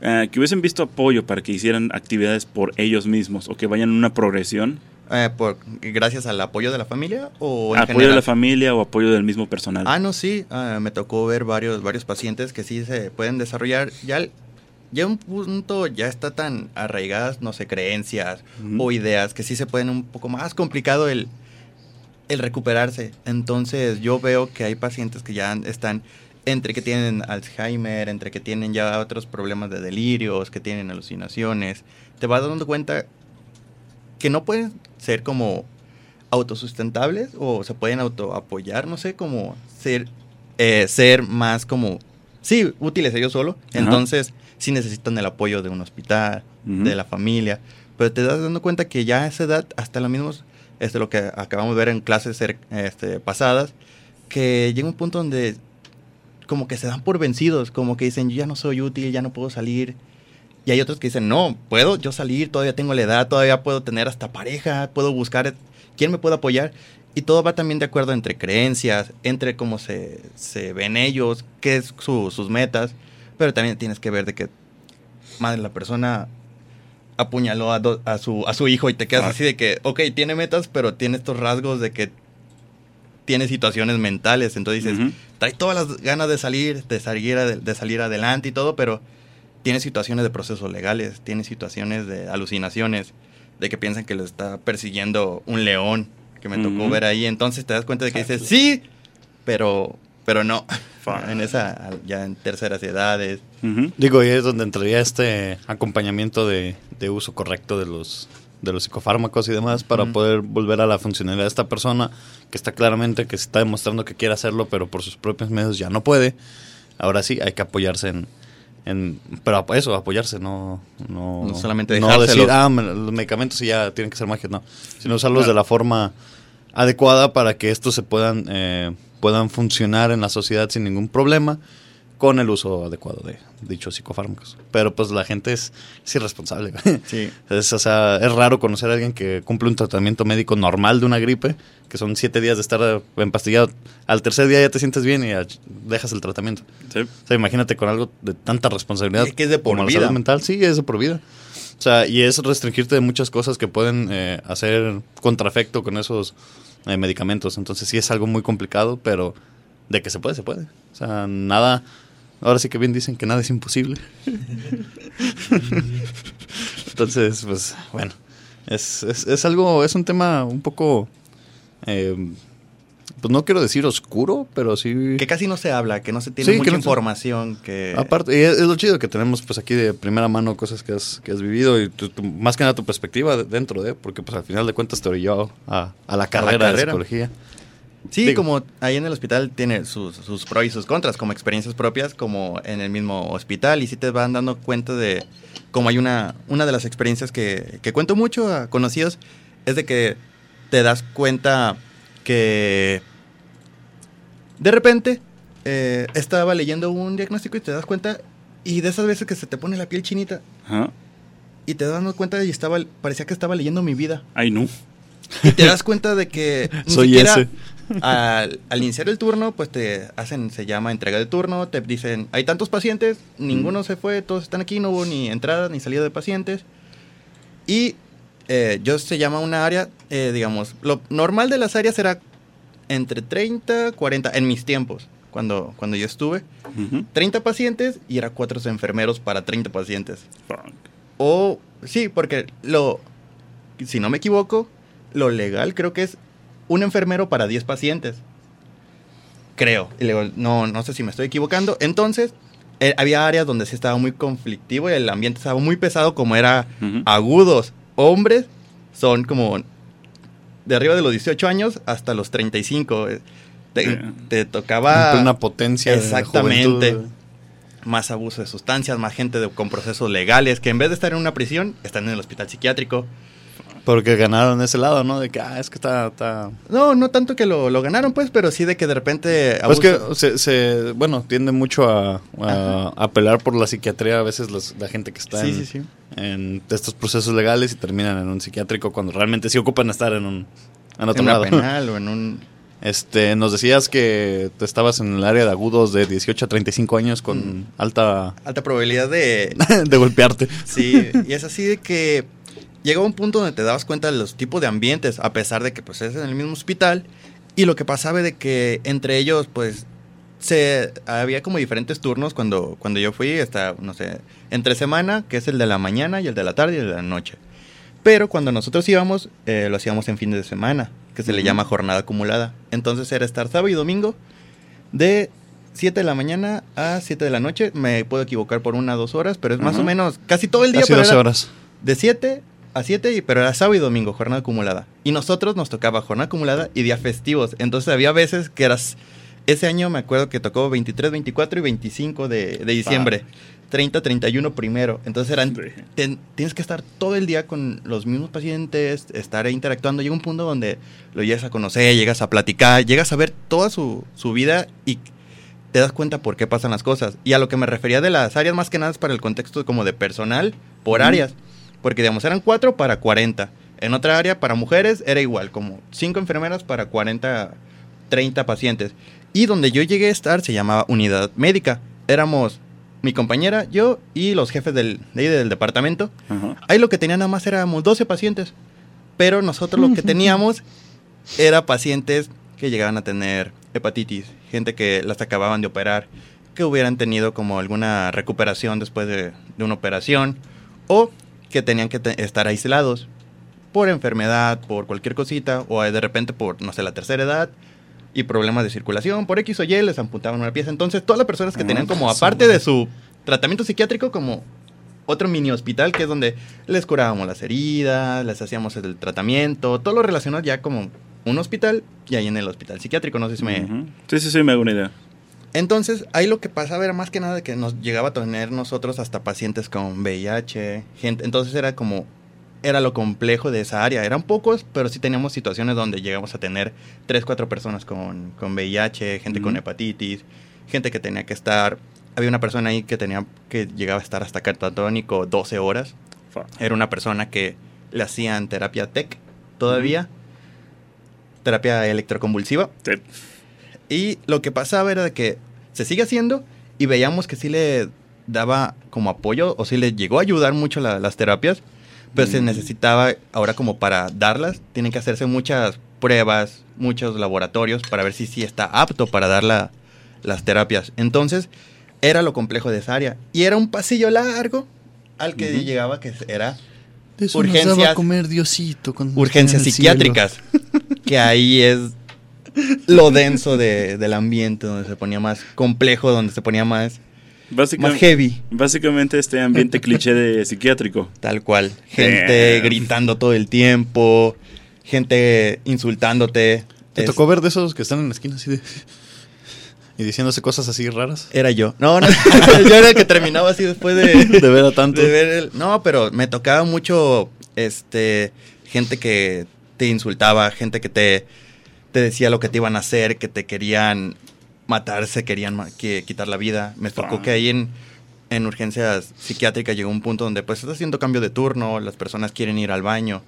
C: eh, que hubiesen visto apoyo para que hicieran actividades por ellos mismos o que vayan en una progresión,
A: Eh, por, gracias al apoyo de la familia o en
C: ¿Apoyo de la familia o apoyo del mismo personal?
A: Ah, no, sí. ah, me tocó ver varios, varios pacientes que sí se pueden desarrollar. Ya, ya un punto ya está tan arraigadas, no sé, creencias o ideas que sí se pueden un poco más complicado el, el recuperarse. Entonces yo veo que hay pacientes que ya están entre que tienen Alzheimer, entre que tienen ya otros problemas de delirios, que tienen alucinaciones. Te vas dando cuenta que no pueden ser como autosustentables o se pueden autoapoyar, no sé, como ser, eh, ser más como, sí, útiles ellos solo.
C: Ajá.
A: Entonces, sí necesitan el apoyo de un hospital, de la familia. Pero te das dando cuenta que ya a esa edad, hasta lo mismo, este, lo que acabamos de ver en clases este, pasadas, que llega un punto donde como que se dan por vencidos, como que dicen, yo ya no soy útil, ya no puedo salir. Y hay otros que dicen, no, puedo yo salir, todavía tengo la edad, todavía puedo tener hasta pareja, puedo buscar quién me puede apoyar. Y todo va también de acuerdo entre creencias, entre cómo se, se ven ellos, qué es su- sus metas. Pero también tienes que ver de que, madre, la persona apuñaló a, do- a, su, a su hijo y te quedas
C: Ah.
A: así de que, ok, tiene metas, pero tiene estos rasgos de que tiene situaciones mentales. Entonces dices, trae todas las ganas de salir, de salir, de salir adelante y todo, pero tiene situaciones de procesos legales, tiene situaciones de alucinaciones, de que piensan que lo está persiguiendo un león, que me tocó
C: Ujú.
A: ver ahí. Entonces te das cuenta de que dices, sí, pero, pero no. En esa, ya en terceras edades.
C: Ujú.
B: Digo, y es donde entraría este acompañamiento de, de uso correcto de los, de los psicofármacos y demás para
A: Ujú.
B: poder volver a la funcionalidad de esta persona que está claramente que se está demostrando que quiere hacerlo, pero por sus propios medios ya no puede. Ahora sí, hay que apoyarse en... en pero eso, apoyarse, no... No,
A: No solamente
B: no decir, ah, me- los medicamentos sí ya tienen que ser magia, no. Sino usarlos
C: Claro.
B: de la forma adecuada para que estos se puedan, eh, puedan funcionar en la sociedad sin ningún problema con el uso adecuado de dichos psicofármacos. Pero pues la gente es, es irresponsable.
A: Sí.
B: Es, o sea, es raro conocer a alguien que cumple un tratamiento médico normal de una gripe, que son siete días de estar empastillado. Al tercer día ya te sientes bien y dejas el tratamiento.
C: Sí.
B: O sea, imagínate con algo de tanta responsabilidad.
A: Que es de por
B: como la
A: vida.
B: salud mental, sí, es de por vida. O sea, y es restringirte de muchas cosas que pueden eh, hacer contraefecto con esos eh, medicamentos. Entonces sí es algo muy complicado, pero de que se puede, se puede. O sea, nada... Ahora sí que bien dicen que nada es imposible. Entonces, pues, bueno. Es, es, es algo, es un tema un poco... eh, pues no quiero decir oscuro, pero sí...
A: Que casi no se habla, que no se tiene
B: Sí, que
A: mucha
B: no se-
A: información, que...
B: Aparte, y es, es lo chido que tenemos pues aquí de primera mano cosas que has, que has vivido y tu- tu- más que nada tu perspectiva de- dentro de, porque pues al final de cuentas te orilló a, a la carrera de
A: carrera.
B: psicología.
A: Sí,
B: Digo.
A: como ahí en el hospital tiene sus, sus pros y sus contras, como experiencias propias, como en el mismo hospital, y sí te van dando cuenta de como hay una, una de las experiencias que, que cuento mucho a conocidos, es de que te das cuenta que de repente eh, estaba leyendo un diagnóstico y te das cuenta, y de esas veces que se te pone la piel chinita,
C: Ajá.
A: y te das cuenta y estaba, parecía que estaba leyendo mi vida.
C: Ay, no.
A: Y te das cuenta de que ni
B: Soy
A: siquiera
B: ese.
A: Al, al iniciar el turno, pues te hacen, se llama entrega de turno, te dicen, hay tantos pacientes, ninguno se fue, todos están aquí, no hubo ni entrada ni salida de pacientes. Y eh, yo se llama una área, eh, digamos, lo normal de las áreas era entre 30, 40, en mis tiempos, cuando, cuando yo estuve,
C: Ujú.
A: 30 pacientes y era cuatro enfermeros para 30 pacientes.
C: Fuck.
A: O sí, porque lo, si no me equivoco, lo legal creo que es un enfermero para 10 pacientes. Creo. Y luego, no, no sé si me estoy equivocando. Entonces, eh, había áreas donde sí estaba muy conflictivo y el ambiente estaba muy pesado, como era agudos. Hombres son como de arriba de los 18 años hasta los 35. eh. Te,
C: Eh.
A: te tocaba
B: Una potencia. de
A: Exactamente. más abuso de sustancias, más gente de- con procesos legales, que en vez de estar en una prisión, están en el hospital psiquiátrico.
B: Porque ganaron ese lado, ¿no? De que, ah, es que está... está...
A: No, no tanto que lo, lo ganaron, pues, pero sí de que de repente...
B: Pues que se, se- bueno, tiende mucho a, a apelar por la psiquiatría a veces los- la gente que está
A: Sí,
B: en,
A: sí, sí.
B: en estos procesos legales y terminan en un psiquiátrico cuando realmente sí ocupan estar en un en otro
A: en
B: lado.
A: penal o en un...
B: Este, nos decías que tú estabas en el área de agudos de 18 a 35 años con
A: Mm.
B: alta
A: Alta probabilidad de...
B: de golpearte.
A: Sí, y es así de que llegó un punto donde te dabas cuenta de los tipos de ambientes, a pesar de que pues es en el mismo hospital. Y lo que pasaba de que entre ellos, pues, se había como diferentes turnos cuando, cuando yo fui, hasta, no sé, entre semana, que es el de la mañana y el de la tarde y el de la noche. Pero cuando nosotros íbamos, eh, lo hacíamos en fin de semana, que se le llama jornada acumulada. Entonces era estar sábado y domingo de 7 de la mañana a 7 de la noche. Me puedo equivocar por una o dos horas, pero es más o menos casi todo el día.
B: Casi
A: pero
B: 12
A: era
B: horas.
A: De 7 a 7, y- pero era sábado y domingo, jornada acumulada. Y nosotros nos tocaba jornada acumulada y días festivos. Entonces había veces que eras... Ese año me acuerdo que tocó 23, 24 y 25 de, de diciembre. 30, 31 primero. Entonces eran... Ten- tienes que estar todo el día con los mismos pacientes, estar interactuando. Llega un punto donde lo llegas a conocer, llegas a platicar, llegas a ver toda su, su vida y te das cuenta por qué pasan las cosas. Y a lo que me refería de las áreas, más que nada es para el contexto como de personal, por áreas. Porque, digamos, eran 4 para 40. En otra área, para mujeres, era igual, como 5 enfermeras para 40, 30 pacientes. Y donde yo llegué a estar se llamaba unidad médica. Éramos mi compañera, yo y los jefes del, de ahí del departamento.
C: Ajá.
A: Ahí lo que tenía nada más éramos 12 pacientes. Pero nosotros lo que teníamos era pacientes que llegaban a tener hepatitis, gente que las acababan de operar, que hubieran tenido como alguna recuperación después de, de una operación, o que tenían que te- estar aislados por enfermedad, por cualquier cosita, o de repente por, no sé, la tercera edad y problemas de circulación, por X o Y les amputaban una pieza. Entonces, todas las personas que tenían como, aparte de su tratamiento psiquiátrico, como otro mini hospital, que es donde les curábamos las heridas, les hacíamos el tratamiento, todo lo relacionado ya como un hospital y ahí en el hospital psiquiátrico, no sé si me...
C: Sí, sí, sí, me hago una idea.
A: Entonces, ahí lo que pasaba era más que nada que nos llegaba a tener nosotros hasta pacientes con VIH, gente, entonces era como, era lo complejo de esa área, eran pocos, pero sí teníamos situaciones donde llegamos a tener tres, cuatro personas con, con VIH, gente con hepatitis, gente que tenía que estar, había una persona ahí que tenía, que llegaba a estar hasta catatónico 12 horas, era una persona que le hacían terapia TEC todavía, terapia electroconvulsiva,
C: Sí.
A: Y lo que pasaba era que se sigue haciendo y veíamos que sí le daba como apoyo o sí le llegó a ayudar mucho la- las terapias, pero se
C: Mm.
A: necesitaba ahora como para darlas, tienen que hacerse muchas pruebas, muchos laboratorios para ver si sí está apto para dar la- las terapias. Entonces, era lo complejo de esa área. Y era un pasillo largo al que llegaba que era
B: De eso
A: Urgencias-
B: nos daba a comer Diosito
A: psiquiátricas. que ahí es lo denso de- del ambiente, donde se ponía más complejo, donde se ponía más, más
C: Básicamente,
A: heavy.
C: básicamente este ambiente cliché de psiquiátrico.
A: Tal cual. Gente
C: Damn.
A: gritando todo el tiempo, gente insultándote.
B: ¿Te
A: Es-
B: tocó ver de esos que están en la esquina así de... y diciéndose cosas así raras?
A: Era yo. No, no, yo era el que terminaba así después de,
B: De ver a tanto.
A: de ver el... No, pero me tocaba mucho, este, gente que te insultaba, gente que te, te decía lo que te iban a hacer, que te querían matar, se querían ma- que, quitar la vida. Me tocó
C: Ah.
A: que ahí en, en urgencias psiquiátricas llegó un punto donde pues estás haciendo cambio de turno, las personas quieren ir al baño.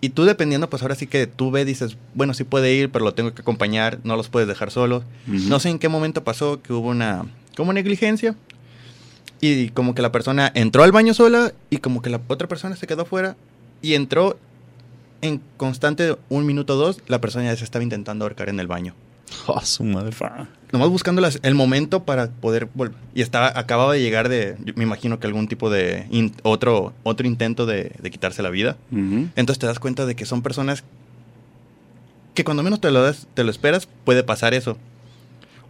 A: Y tú dependiendo, pues ahora sí que tú ves, dices, bueno, sí puede ir, pero lo tengo que acompañar, no los puedes dejar solos. No sé en qué momento pasó que hubo una como negligencia y como que la persona entró al baño sola y como que la otra persona se quedó afuera y entró en constante un minuto o dos, la persona ya se estaba intentando ahorcar en el baño.
B: Oh, su madre.
A: Nomás buscando las- el momento para poder volver. Y estaba, acababa de llegar de, yo me imagino que algún tipo de in- otro, otro intento de, de quitarse la vida. Entonces te das cuenta de que son personas que cuando menos te lo, das, te lo esperas, puede pasar eso.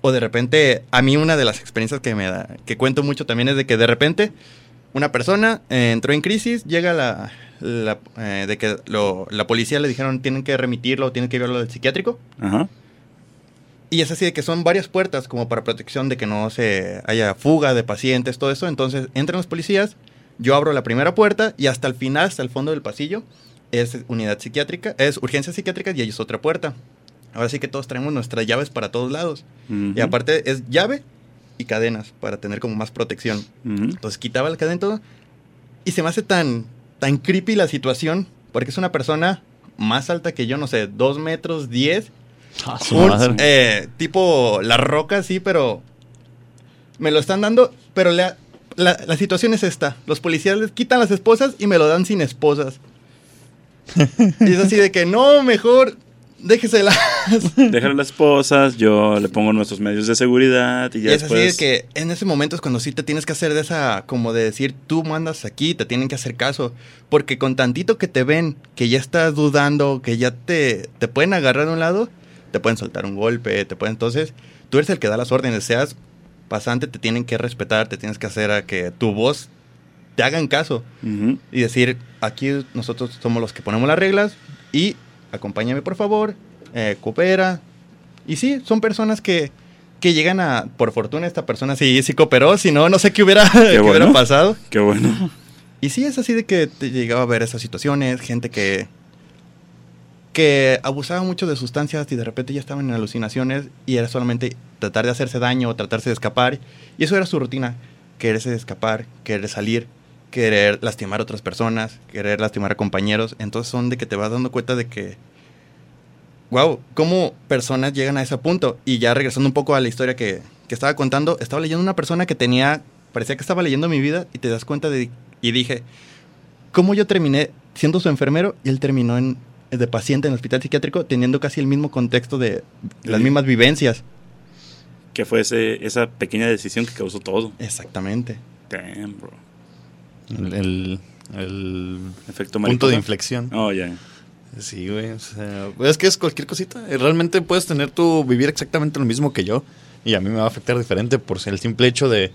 A: O de repente, a mí una de las experiencias que me da, que cuento mucho también es de que de repente una persona eh, entró en crisis, llega la, la, eh, de que lo- la policía le dijeron tienen que remitirlo, tienen que llevarlo al psiquiátrico.
C: Ajá.
A: Y es así de que son varias puertas como para protección de que no se haya fuga de pacientes, todo eso. Entonces entran los policías, yo abro la primera puerta y hasta el final, hasta el fondo del pasillo, es unidad psiquiátrica, es urgencias psiquiátricas y ahí es otra puerta. Ahora sí que todos traemos nuestras llaves para todos lados. Y aparte es llave y cadenas para tener como más protección.
C: Ujú.
A: Entonces quitaba la cadena y todo. Y se me hace tan, tan creepy la situación porque es una persona más alta que yo, no sé, 2 metros 10
B: Ah,
A: un, eh, tipo la roca, sí, pero me lo están dando, pero la, la, la situación es esta. Los policías les quitan las esposas y me lo dan sin esposas. Y es así de que no, mejor déjeselas.
C: Dejar a las esposas, yo le pongo nuestros medios de seguridad y
A: Y
C: ya
A: es así de que en ese momento es cuando sí te tienes que hacer de esa, como de decir, tú mandas aquí, te tienen que hacer caso. Porque con tantito que te ven, que ya estás dudando, que ya te, te pueden agarrar de un lado, te pueden soltar un golpe, te pueden. Entonces, tú eres el que da las órdenes, seas pasante, te tienen que respetar, te tienes que hacer a que tu voz te hagan caso. Y decir, aquí nosotros somos los que ponemos las reglas y acompáñame por favor, eh, coopera. Y sí, son personas que, que llegan a, por fortuna esta persona sí, sí cooperó, si no, no sé qué hubiera, qué
C: bueno.
A: hubiera pasado.
C: Qué bueno.
A: Y sí, es así de que te llegaba a ver esas situaciones, gente que, que abusaba mucho de sustancias y de repente ya estaban en alucinaciones y era solamente tratar de hacerse daño o tratarse de escapar. Y eso era su rutina, quererse escapar, querer salir, querer lastimar a otras personas, querer lastimar a compañeros. Entonces son de que te vas dando cuenta de que, wow, cómo personas llegan a ese punto. Y ya regresando un poco a la historia que, que estaba contando, estaba leyendo una persona que tenía, parecía que estaba leyendo mi vida y te das cuenta de, y dije, ¿cómo yo terminé siendo su enfermero y él terminó en, de paciente en el hospital psiquiátrico teniendo casi el mismo contexto de las mismas vivencias?
C: Que fue ese- esa pequeña decisión que causó todo.
A: Exactamente.
C: Damn, bro.
B: El, el- punto de inflexión.
C: Oh, ya.
B: Sí, güey. o sea, es que es cualquier cosita. Eh, Realmente puedes tener tu vivir exactamente lo mismo que yo. Y a mí me va a afectar diferente por el simple hecho de,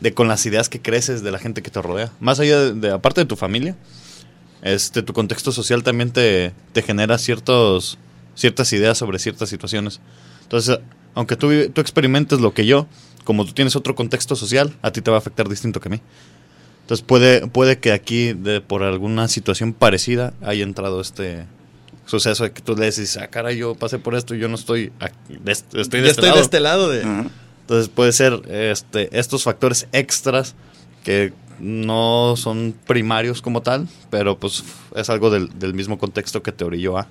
B: de con las ideas que creces de la gente que te rodea. Más allá de, de- aparte de tu familia, este, tu contexto social también te, te genera ciertos, ciertas ideas sobre ciertas situaciones. Entonces, aunque tú, tú experimentes lo que yo, como tú tienes otro contexto social, a ti te va a afectar distinto que a mí. Entonces puede, puede que aquí, de, por alguna situación parecida, haya entrado este suceso de que tú le dices, ah, cara, yo pasé por esto y yo no estoy aquí, de este- estoy de
A: Yo
B: este
A: estoy
B: lado".
A: de este lado de...
B: Entonces puede ser este, estos factores extras que no son primarios como tal, pero pues es algo del, del mismo contexto que te orilló a,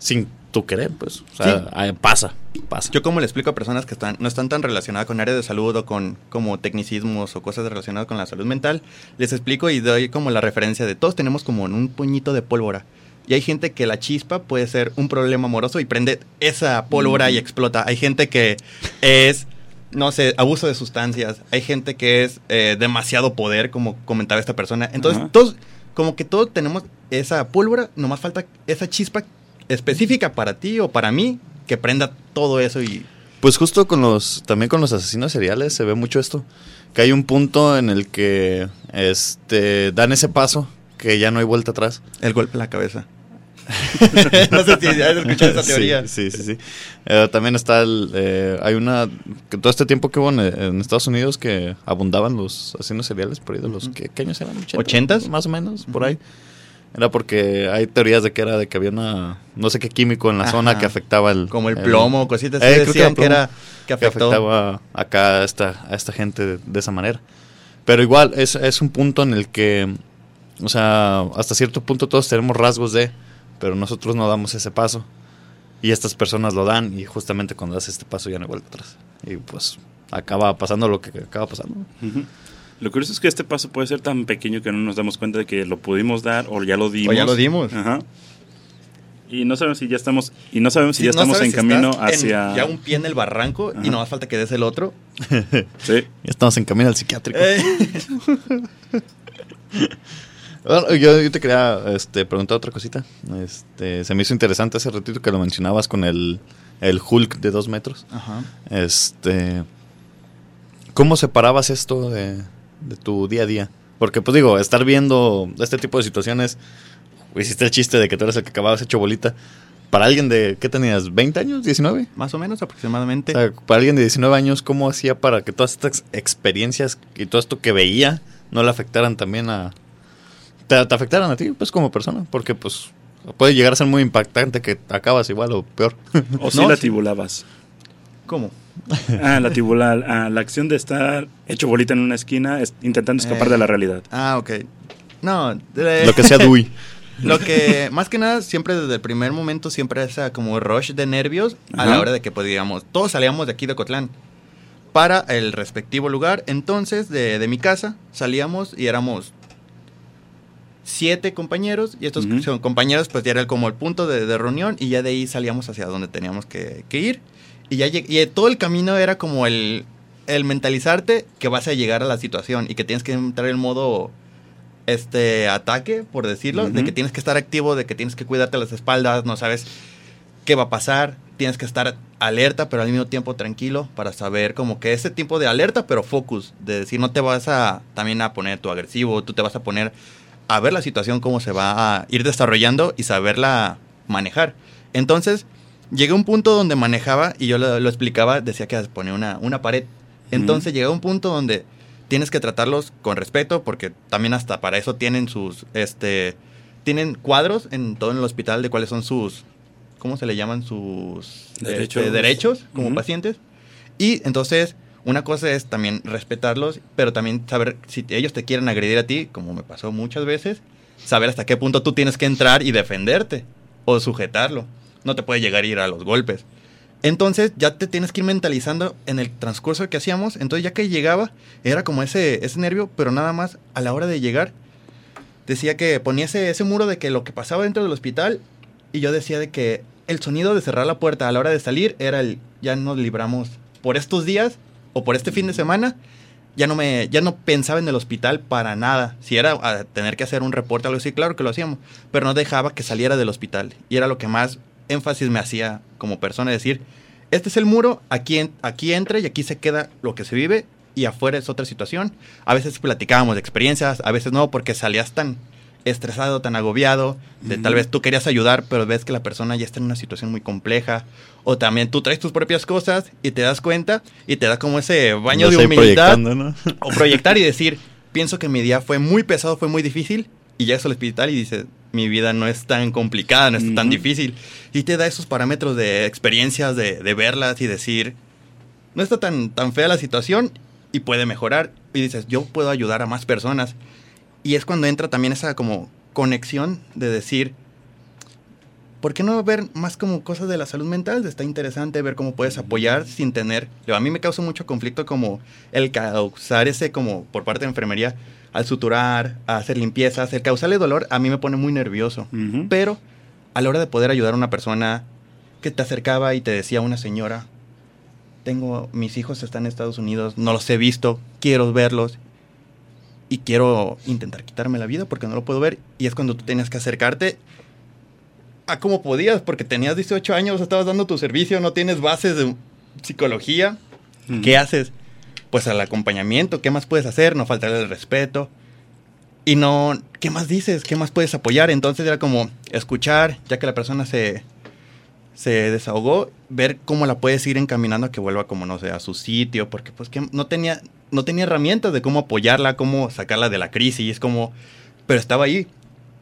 B: sin tu querer, pues. O sea,
A: Sí.
B: ah, pasa, pasa.
A: Yo como le explico a personas que están, no están tan relacionadas con área de salud o con como tecnicismos o cosas relacionadas con la salud mental, les explico y doy como la referencia de todos tenemos como en un puñito de pólvora. Y hay gente que la chispa puede ser un problema amoroso y prende esa pólvora y explota. Hay gente que es, no sé, abuso de sustancias. Hay gente que es eh, demasiado poder, como comentaba esta persona. Entonces,
C: Ajá.
A: todos, como que todos tenemos esa pólvora, nomás falta esa chispa específica para ti o para mí que prenda todo eso y
B: Pues justo con los, también con los asesinos seriales se ve mucho esto, que hay un punto en el que este, dan ese paso, que ya no hay vuelta atrás.
A: el golpe en la cabeza. no sé si has escuchado esa teoría.
B: Sí, sí, sí. sí. Eh, también está el, eh, hay una, que todo este tiempo que hubo en, en Estados Unidos que abundaban los asesinos seriales por ahí de los, ¿qué, qué años eran?
A: ¿Ochentas?
B: Más o menos, por ahí. Era porque hay teorías de que era de que había una, no sé qué químico en la
A: Ajá.
B: zona que afectaba el...
A: Como el plomo, cositas así
B: Eh, creo que
A: decían
B: era
A: que, era que
B: afectaba acá a esta, a esta gente de, de esa manera. Pero igual es, es un punto en el que, o sea, hasta cierto punto todos tenemos rasgos de, pero nosotros no damos ese paso. Y estas personas lo dan y justamente cuando das este paso ya no hay vuelta atrás. Y pues acaba pasando lo que acaba pasando.
C: Ujú. Lo curioso es que este paso puede ser tan pequeño que no nos damos cuenta de que lo pudimos dar o ya lo dimos.
A: O ya lo dimos.
C: Ajá. Y no sabemos si ya estamos y no sabemos si
A: Sí,
C: ya
A: no
C: estamos en
A: si
C: camino
A: estás en
C: hacia
A: ya un pie en el barranco y no más falta que des el otro.
C: Sí.
B: Ya estamos en camino al psiquiátrico.
A: Eh,
B: Bueno, yo, yo te quería este, preguntar otra cosita. Este, se me hizo interesante ese ratito que lo mencionabas con el, el Hulk de dos metros.
A: Ajá.
B: Este, ¿Cómo separabas esto de, de tu día a día? Porque, pues digo, estar viendo este tipo de situaciones, hiciste el chiste de que tú eres el que acababas hecho bolita. Para alguien de, ¿qué tenías? ¿20 años? ¿19?
A: Más o menos aproximadamente.
B: O sea, para alguien de 19 años, ¿cómo hacía para que todas estas experiencias y todo esto que veía no le afectaran también a... Te, te afectaran a ti, pues, como persona? Porque, pues, puede llegar a ser muy impactante que acabas igual o peor.
C: O si
A: No,
C: la tibulabas.
A: ¿Cómo?
C: Ah, la tibular, ah, la acción de estar hecho bolita en una esquina es- intentando escapar
A: Eh.
C: de la realidad.
A: Ah, ok. No, de-
B: Lo que sea Dewey.
A: Lo que, más que nada, siempre desde el primer momento, siempre esa como rush de nervios a
C: Ajá.
A: la hora de que, pues, digamos, todos salíamos de aquí de Cotlán para el respectivo lugar. Entonces, de, de mi casa, salíamos y éramos siete compañeros y estos compañeros pues ya era como el punto de, de reunión y ya de ahí salíamos hacia donde teníamos que, que ir. Y ya y todo el camino era como el, el mentalizarte que vas a llegar a la situación y que tienes que entrar en modo este ataque, por decirlo, de que tienes que estar activo, de que tienes que cuidarte las espaldas, no sabes qué va a pasar, tienes que estar alerta, pero al mismo tiempo tranquilo para saber como que ese tipo de alerta, pero focus, de decir no te vas a también a poner tu agresivo, tú te vas a poner a ver la situación cómo se va a ir desarrollando y saberla manejar. Entonces, llegué a un punto donde manejaba y yo lo, lo explicaba, decía que ponía una, una pared. Entonces llegué a un punto donde tienes que tratarlos con respeto porque también hasta para eso tienen sus, este, tienen cuadros en todo el hospital de cuáles son sus, ¿cómo se le llaman? Sus este,
C: Derechos.
A: como pacientes. Y entonces, una cosa es también respetarlos, pero también saber si ellos te quieren agredir a ti, como me pasó muchas veces, saber hasta qué punto tú tienes que entrar y defenderte o sujetarlo. No te puede llegar a ir a los golpes. Entonces ya te tienes que ir mentalizando en el transcurso que hacíamos. Entonces ya que llegaba, era como ese, ese nervio, pero nada más a la hora de llegar, decía que ponía ese, ese muro de que lo que pasaba dentro del hospital y yo decía de que el sonido de cerrar la puerta a la hora de salir era el ya nos libramos por estos días o por este fin de semana. Ya no me ya no pensaba en el hospital para nada. Si era a tener que hacer un reporte o algo así, claro que lo hacíamos, pero no dejaba que saliera del hospital y era lo que más énfasis me hacía como persona decir, este es el muro, aquí en- aquí entra y aquí se queda lo que se vive y afuera es otra situación. A veces platicábamos de experiencias, a veces no porque salías tan estresado, tan agobiado, de tal vez tú querías ayudar, pero ves que la persona ya está en una situación muy compleja, o también tú traes tus propias cosas y te das cuenta y te da como ese baño de humildad o proyectar y decir, pienso que mi día fue muy pesado, fue muy difícil, y llegas al hospital y dices, mi vida no es tan complicada, no es tan difícil. Y te da esos parámetros de experiencias, de, de verlas y decir, no está tan, tan fea la situación y puede mejorar. Y dices, yo puedo ayudar a más personas. Y es cuando entra también esa como conexión de decir, ¿por qué no ver más como cosas de la salud mental? Está interesante ver cómo puedes apoyar sin tener... A mí me causa mucho conflicto como el causar ese como por parte de enfermería al suturar, a hacer limpiezas, el causarle dolor a mí me pone muy nervioso. Pero a la hora de poder ayudar a una persona que te acercaba y te decía una señora, tengo, mis hijos están en Estados Unidos, no los he visto, quiero verlos y quiero intentar quitarme la vida porque no lo puedo ver. Y es cuando tú tenías que acercarte a como podías, porque tenías 18 años, estabas dando tu servicio, no tienes bases de psicología. ¿Qué haces? Pues al acompañamiento, ¿qué más puedes hacer? No faltarle el respeto. Y no, ¿qué más dices? ¿Qué más puedes apoyar? Entonces era como escuchar, ya que la persona se, se desahogó, ver cómo la puedes ir encaminando a que vuelva como, no sé, a su sitio, porque pues que no tenía, no tenía herramientas de cómo apoyarla, cómo sacarla de la crisis, como, pero estaba ahí.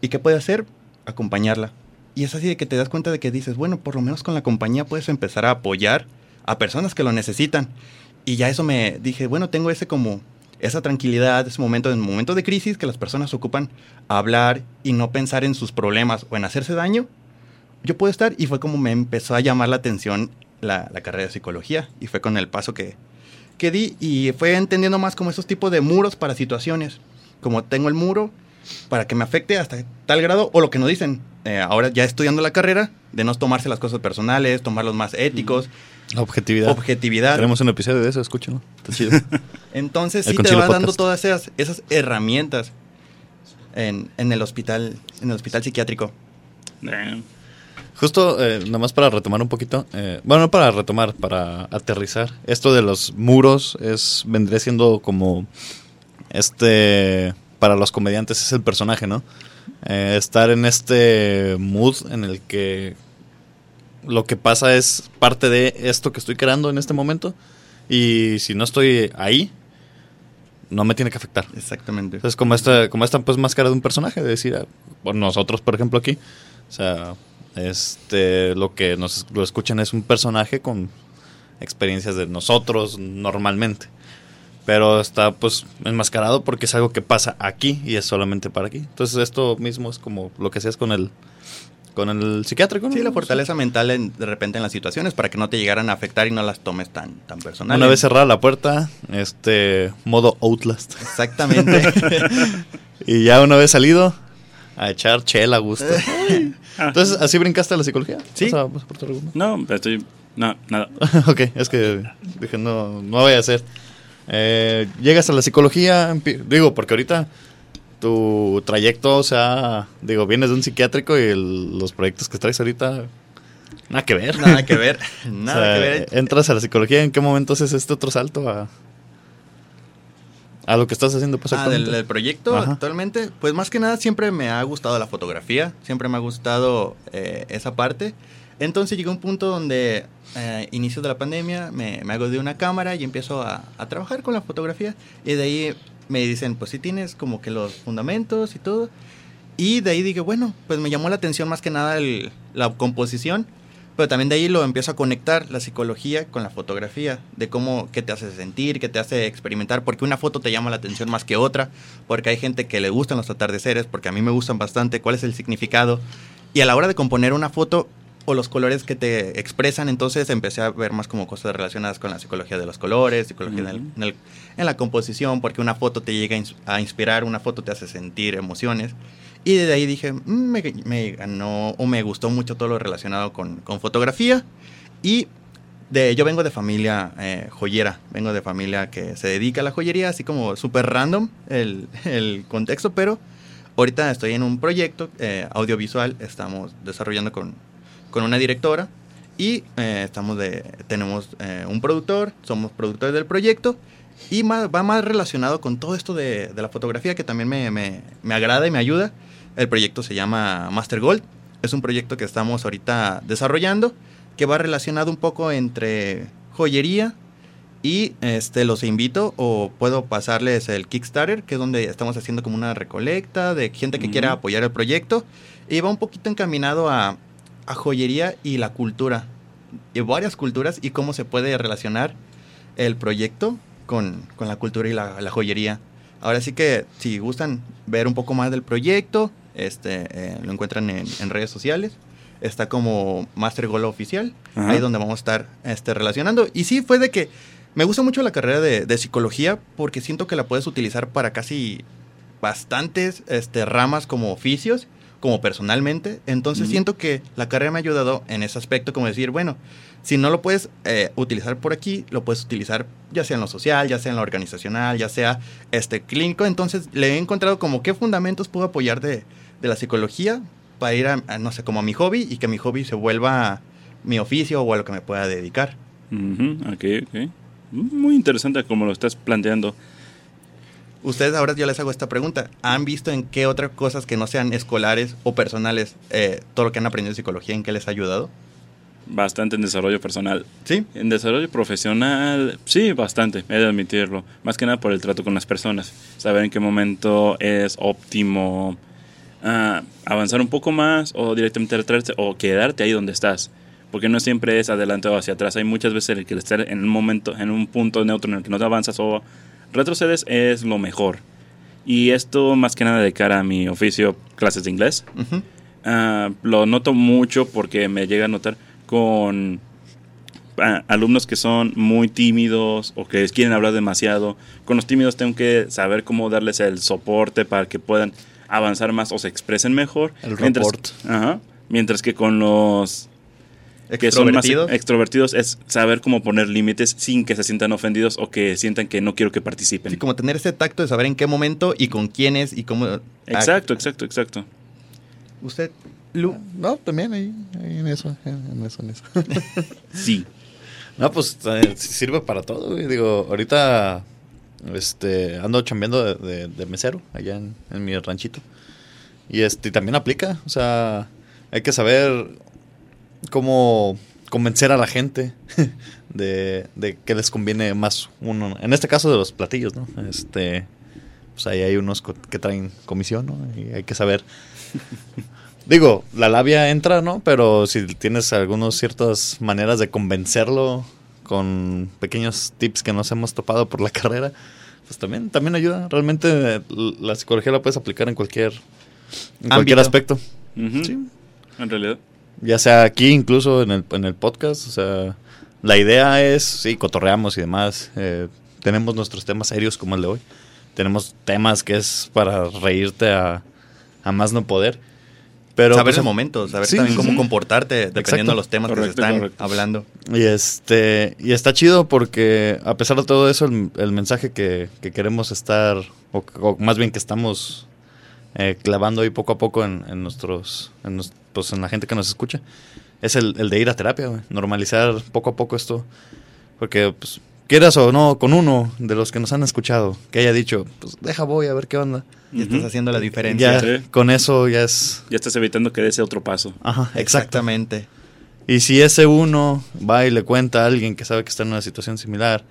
A: ¿Y qué puede hacer? Acompañarla. Y es así de que te das cuenta de que dices, bueno, por lo menos con la compañía puedes empezar a apoyar a personas que lo necesitan. Y ya eso me dije, bueno, tengo ese como esa tranquilidad, ese momento, en momento de crisis que las personas ocupan hablar y no pensar en sus problemas o en hacerse daño, yo puedo estar. Y fue como me empezó a llamar la atención la, la carrera de psicología. Y fue con el paso que, que di. Y fue entendiendo más como esos tipos de muros para situaciones, como tengo el muro para que me afecte hasta tal grado o lo que nos dicen, eh, ahora ya estudiando la carrera, de no tomarse las cosas personales, tomarlos más éticos,
B: objetividad.
A: objetividad.
B: Tenemos un episodio de eso, escúchenlo. Está chido.
A: Entonces
B: El
A: sí te va dando todas esas, esas herramientas en, en el hospital, en el hospital psiquiátrico.
B: Justo, eh, nomás para retomar un poquito, eh, bueno, no para retomar, para aterrizar, esto de los muros es vendría siendo como, este, para los comediantes es el personaje, ¿no? Eh, estar en este mood en el que lo que pasa es parte de esto que estoy creando en este momento y si no estoy ahí, no me tiene que afectar.
A: Exactamente.
B: Es como esta, como esta pues máscara de un personaje, de decir, ah, por nosotros, por ejemplo, aquí. O sea, este lo que nos lo escuchan es un personaje con experiencias de nosotros normalmente. Pero está pues enmascarado porque es algo que pasa aquí y es solamente para aquí. Entonces esto mismo es como lo que hacías con el con el psiquiátrico, ¿no?
A: Sí, la fortaleza mental en- de repente en las situaciones para que no te llegaran a afectar y no las tomes tan, tan personales.
B: Una vez cerrada la puerta, este modo Outlast.
A: Exactamente.
B: Y ya una vez salido, a echar chela a gusto. Entonces, ¿así brincaste a la psicología?
A: Sí.
B: ¿Vas a- vas a Puerto Rico?
C: No, estoy. No, nada.
B: ok, es que dije, no, no voy a hacer. Eh, llegas a la psicología, digo, porque ahorita tu trayecto, o sea, digo, vienes de un psiquiátrico y el- los proyectos que traes ahorita, nada que ver.
A: Nada que ver.
B: O
A: Nada
B: sea,
A: que ver.
B: Entras a la psicología, ¿en qué momento haces este otro salto a, a lo que estás haciendo? Pues,
A: Ah, del, del proyecto
B: Ajá.
A: actualmente, pues más que nada siempre me ha gustado la fotografía, siempre me ha gustado eh, esa parte. Entonces llegó un punto donde, eh, inicio de la pandemia, me, me hago de una cámara y empiezo a, a trabajar con la fotografía. Y de ahí me dicen, pues sí tienes como que los fundamentos y todo. Y de ahí dije, bueno, pues me llamó la atención más que nada la composición. Pero también de ahí lo empiezo a conectar la psicología con la fotografía, de cómo, qué te hace sentir, qué te hace experimentar, porque una foto te llama la atención más que otra, porque hay gente que le gustan los atardeceres, porque a mí me gustan bastante, cuál es el significado. Y a la hora de componer una foto o los colores que te expresan, entonces empecé a ver más como cosas relacionadas con la psicología de los colores, psicología en, el-
C: Ujú.
A: en el- en la composición, porque una foto te llega a ins- a inspirar, una foto te hace sentir emociones. Y de ahí dije, "Mm, me, me ganó o me gustó mucho todo lo relacionado con, con fotografía. Y de, yo vengo de familia eh, joyera, vengo de familia que se dedica a la joyería, así como súper random el, el contexto, pero ahorita estoy en un proyecto eh, audiovisual, estamos desarrollando con, con una directora y eh, estamos de, tenemos eh, un productor, somos productores del proyecto y más- va más relacionado con todo esto de, de la fotografía que también me, me- me agrada y me ayuda. El proyecto se llama Master Gold. Es un proyecto que estamos ahorita desarrollando que va relacionado un poco entre joyería y este los invito o puedo pasarles el Kickstarter, que es donde estamos haciendo como una recolecta de gente que quiera apoyar el proyecto y va un poquito encaminado a, a joyería y la cultura y varias culturas y cómo se puede relacionar el proyecto con, con la cultura y la, la joyería. Ahora sí que si gustan ver un poco más del proyecto, este eh, lo encuentran en, en redes sociales. Está como Master Goal Oficial,
C: Ajá.
A: ahí donde vamos a estar este, relacionando. Y sí, fue de que me gusta mucho la carrera de, de psicología porque siento que la puedes utilizar para casi bastantes este, ramas como oficios, como personalmente. Entonces siento que la carrera me ha ayudado en ese aspecto, como decir, bueno, si no lo puedes eh, utilizar por aquí, lo puedes utilizar ya sea en lo social, ya sea en lo organizacional, ya sea este clínico. Entonces le he encontrado como qué fundamentos puedo apoyar de, de la psicología para ir a, a, no sé, como a mi hobby y que mi hobby se vuelva mi oficio o a lo que me pueda dedicar.
C: Ujú, ok, ok. Muy interesante como lo estás planteando.
A: Ustedes ahora yo les hago esta pregunta. ¿Han visto en qué otras cosas que no sean escolares o personales eh, todo lo que han aprendido de psicología, en qué les ha ayudado?
C: Bastante en desarrollo personal.
A: Sí.
C: En desarrollo profesional, sí, bastante, he de admitirlo. Más que nada por el trato con las personas. Saber en qué momento es óptimo ah, avanzar un poco más o directamente retrasarte o quedarte ahí donde estás. Porque no siempre es adelante o hacia atrás. Hay muchas veces en el que estar en un momento, en un punto neutro en el que no te avanzas o retrocedes es lo mejor. Y esto más que nada de cara a mi oficio, clases de inglés. Ah, lo noto mucho porque me llega a notar con ah, alumnos que son muy tímidos o que quieren hablar demasiado. Con los tímidos tengo que saber cómo darles el soporte para que puedan avanzar más o se expresen mejor.
B: El
C: mientras, mientras que con los que son más
A: Extrovertidos.
C: extrovertidos es saber cómo poner límites sin que se sientan ofendidos o que sientan que no quiero que participen.
A: Sí, como tener ese tacto de saber en qué momento y con quiénes y cómo...
C: Exacto, exacto, exacto.
A: Ah, usted, Lu,
B: No, también ahí, ahí en eso, en eso, en eso.
C: Sí.
B: No, pues eh, sirve para todo, güey. Digo, ahorita este, ando chambeando de, de- de mesero allá en, en mi ranchito. Y este también aplica, o sea, hay que saber cómo convencer a la gente de, de que les conviene más uno. En este caso de los platillos, ¿no? Este, pues ahí hay unos que traen comisión, ¿no? Y hay que saber. Digo, la labia entra, ¿no? Pero si tienes algunas ciertas maneras de convencerlo con pequeños tips que nos hemos topado por la carrera, pues también, también ayuda. Realmente la psicología la puedes aplicar en cualquier, en cualquier aspecto. Sí.
C: En realidad.
B: Ya sea aquí, incluso en el, en el podcast. O sea, la idea es, sí, cotorreamos y demás. eh, tenemos nuestros temas serios como el de hoy. Tenemos temas que es para reírte a, a más no poder. Pero
A: saber
B: pues,
A: el momento, saber
B: sí,
A: también cómo
B: sí.
A: comportarte dependiendo
B: Exacto.
A: de los temas que se están
C: correcto.
A: hablando.
B: Y este y está chido porque a pesar de todo eso, el, el mensaje que, que queremos estar, o, o más bien que estamos eh, clavando ahí poco a poco en, en nuestros, en, nos- pues en la gente que nos escucha, es el, el de ir a terapia, normalizar poco a poco esto, porque pues quieras o no, con uno de los que nos han escuchado, que haya dicho, pues deja voy a ver qué onda.
A: Y estás
C: Ujú.
A: haciendo la diferencia.
B: Ya,
C: Sí.
B: con eso ya es...
C: Ya estás evitando que dé ese otro paso.
B: Ajá.
A: Exactamente.
B: Y si ese uno va y le cuenta a alguien que sabe que está en una situación similar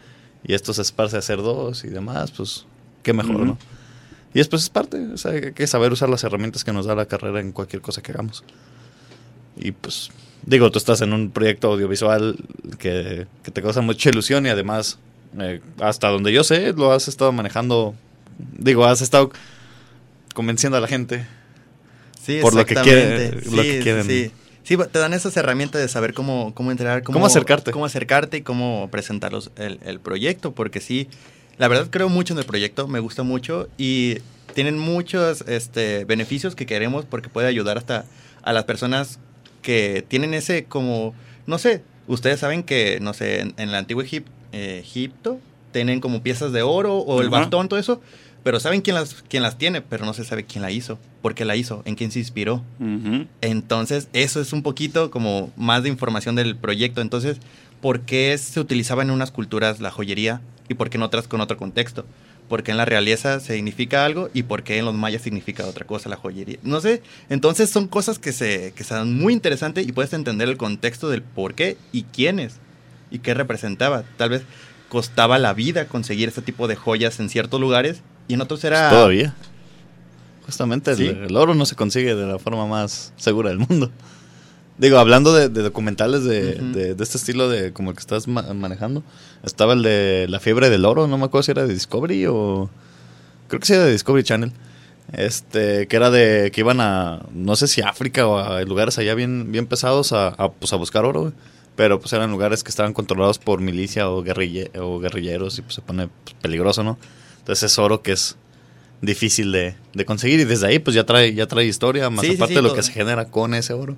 B: y esto se esparce a hacer dos y demás, pues qué mejor. ¿no? Y después es parte, o sea, hay que saber usar las herramientas que nos da la carrera en cualquier cosa que hagamos. Y pues, digo, tú estás en un proyecto audiovisual que, que te causa mucha ilusión y además, eh, hasta donde yo sé, lo has estado manejando, digo, has estado convenciendo a la gente.
A: Sí,
B: Por lo que quiere- lo que
A: Sí,
B: quieren.
A: Sí, Sí, te dan esas herramientas de saber cómo, cómo entrar, cómo,
B: Cómo acercarte.
A: Cómo acercarte y cómo presentar los- el, el proyecto, porque sí, la verdad creo mucho en el proyecto, me gusta mucho y tienen muchos este, beneficios que queremos porque puede ayudar hasta a las personas que tienen ese como, no sé, ustedes saben que, no sé, en, en el antiguo Egip- eh, Egipto tienen como piezas de oro o el bastón, todo eso, pero saben quién las, quién las tiene, pero no se sabe quién la hizo, por qué la hizo, en quién se inspiró. Entonces, eso es un poquito como más de información del proyecto. Entonces, ¿por qué se utilizaba en unas culturas la joyería y por qué en otras con otro contexto? ¿Por qué en la realeza significa algo y por qué en los mayas significa otra cosa la joyería? No sé. Entonces, son cosas que se, que se dan muy interesantes y puedes entender el contexto del por qué y quiénes y qué representaba. Tal vez costaba la vida conseguir ese tipo de joyas en ciertos lugares y en otros era...
B: Todavía. Justamente el oro no se consigue de la forma más segura del mundo. Digo, hablando de, de documentales de, de- de este estilo de como el que estás ma- manejando, estaba el de La fiebre del oro, no me acuerdo si era de Discovery o... Creo que sí era de Discovery Channel. Este, que era de que iban a, no sé si África o a lugares allá bien, bien pesados a, a, pues, a buscar oro, pero pues eran lugares que estaban controlados por milicia o, guerrille- o guerrilleros y pues se pone pues, peligroso, ¿no? Entonces es oro que es difícil de, de conseguir y desde ahí pues ya trae, ya trae historia, más
A: Sí, sí,
B: aparte
A: sí,
B: de lo
A: todo.
B: que se genera con ese oro.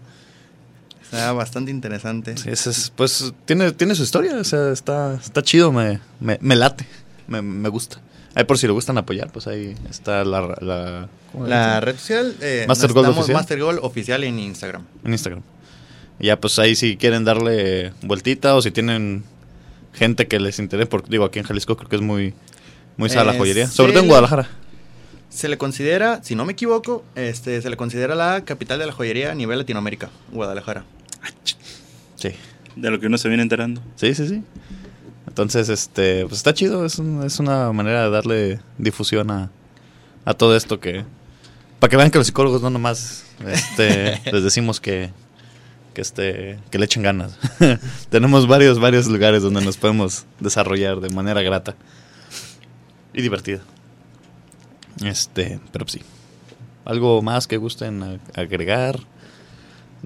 A: Está bastante interesante.
B: Sí, ese es, pues tiene, tiene su historia, o sea, está, está chido, me, me, me late, me, me gusta. Ahí por si le gustan apoyar, pues ahí está la... la ¿cómo le
A: La red social, eh,
B: Master Gold oficial.
A: Master Gold oficial en Instagram.
B: En Instagram. Y ya pues ahí si quieren darle vueltita o si tienen gente que les interese, porque digo, aquí en Jalisco creo que es muy, muy sana la
A: Eh,
B: joyería, sobre todo en. Guadalajara.
A: Se le considera, si no me equivoco, este, se le considera la capital de la joyería a nivel Latinoamérica, Guadalajara.
B: Sí.
C: De lo que uno se viene enterando.
B: Sí, sí, sí. Entonces, este, pues está chido, es, un- es una manera de darle difusión a, a todo esto que... Para que vean que los psicólogos no nomás este, les decimos que, que, este, que le echen ganas. Tenemos varios, varios lugares donde nos podemos desarrollar de manera grata y divertida. Este, pero pues sí. ¿Algo más que gusten agregar?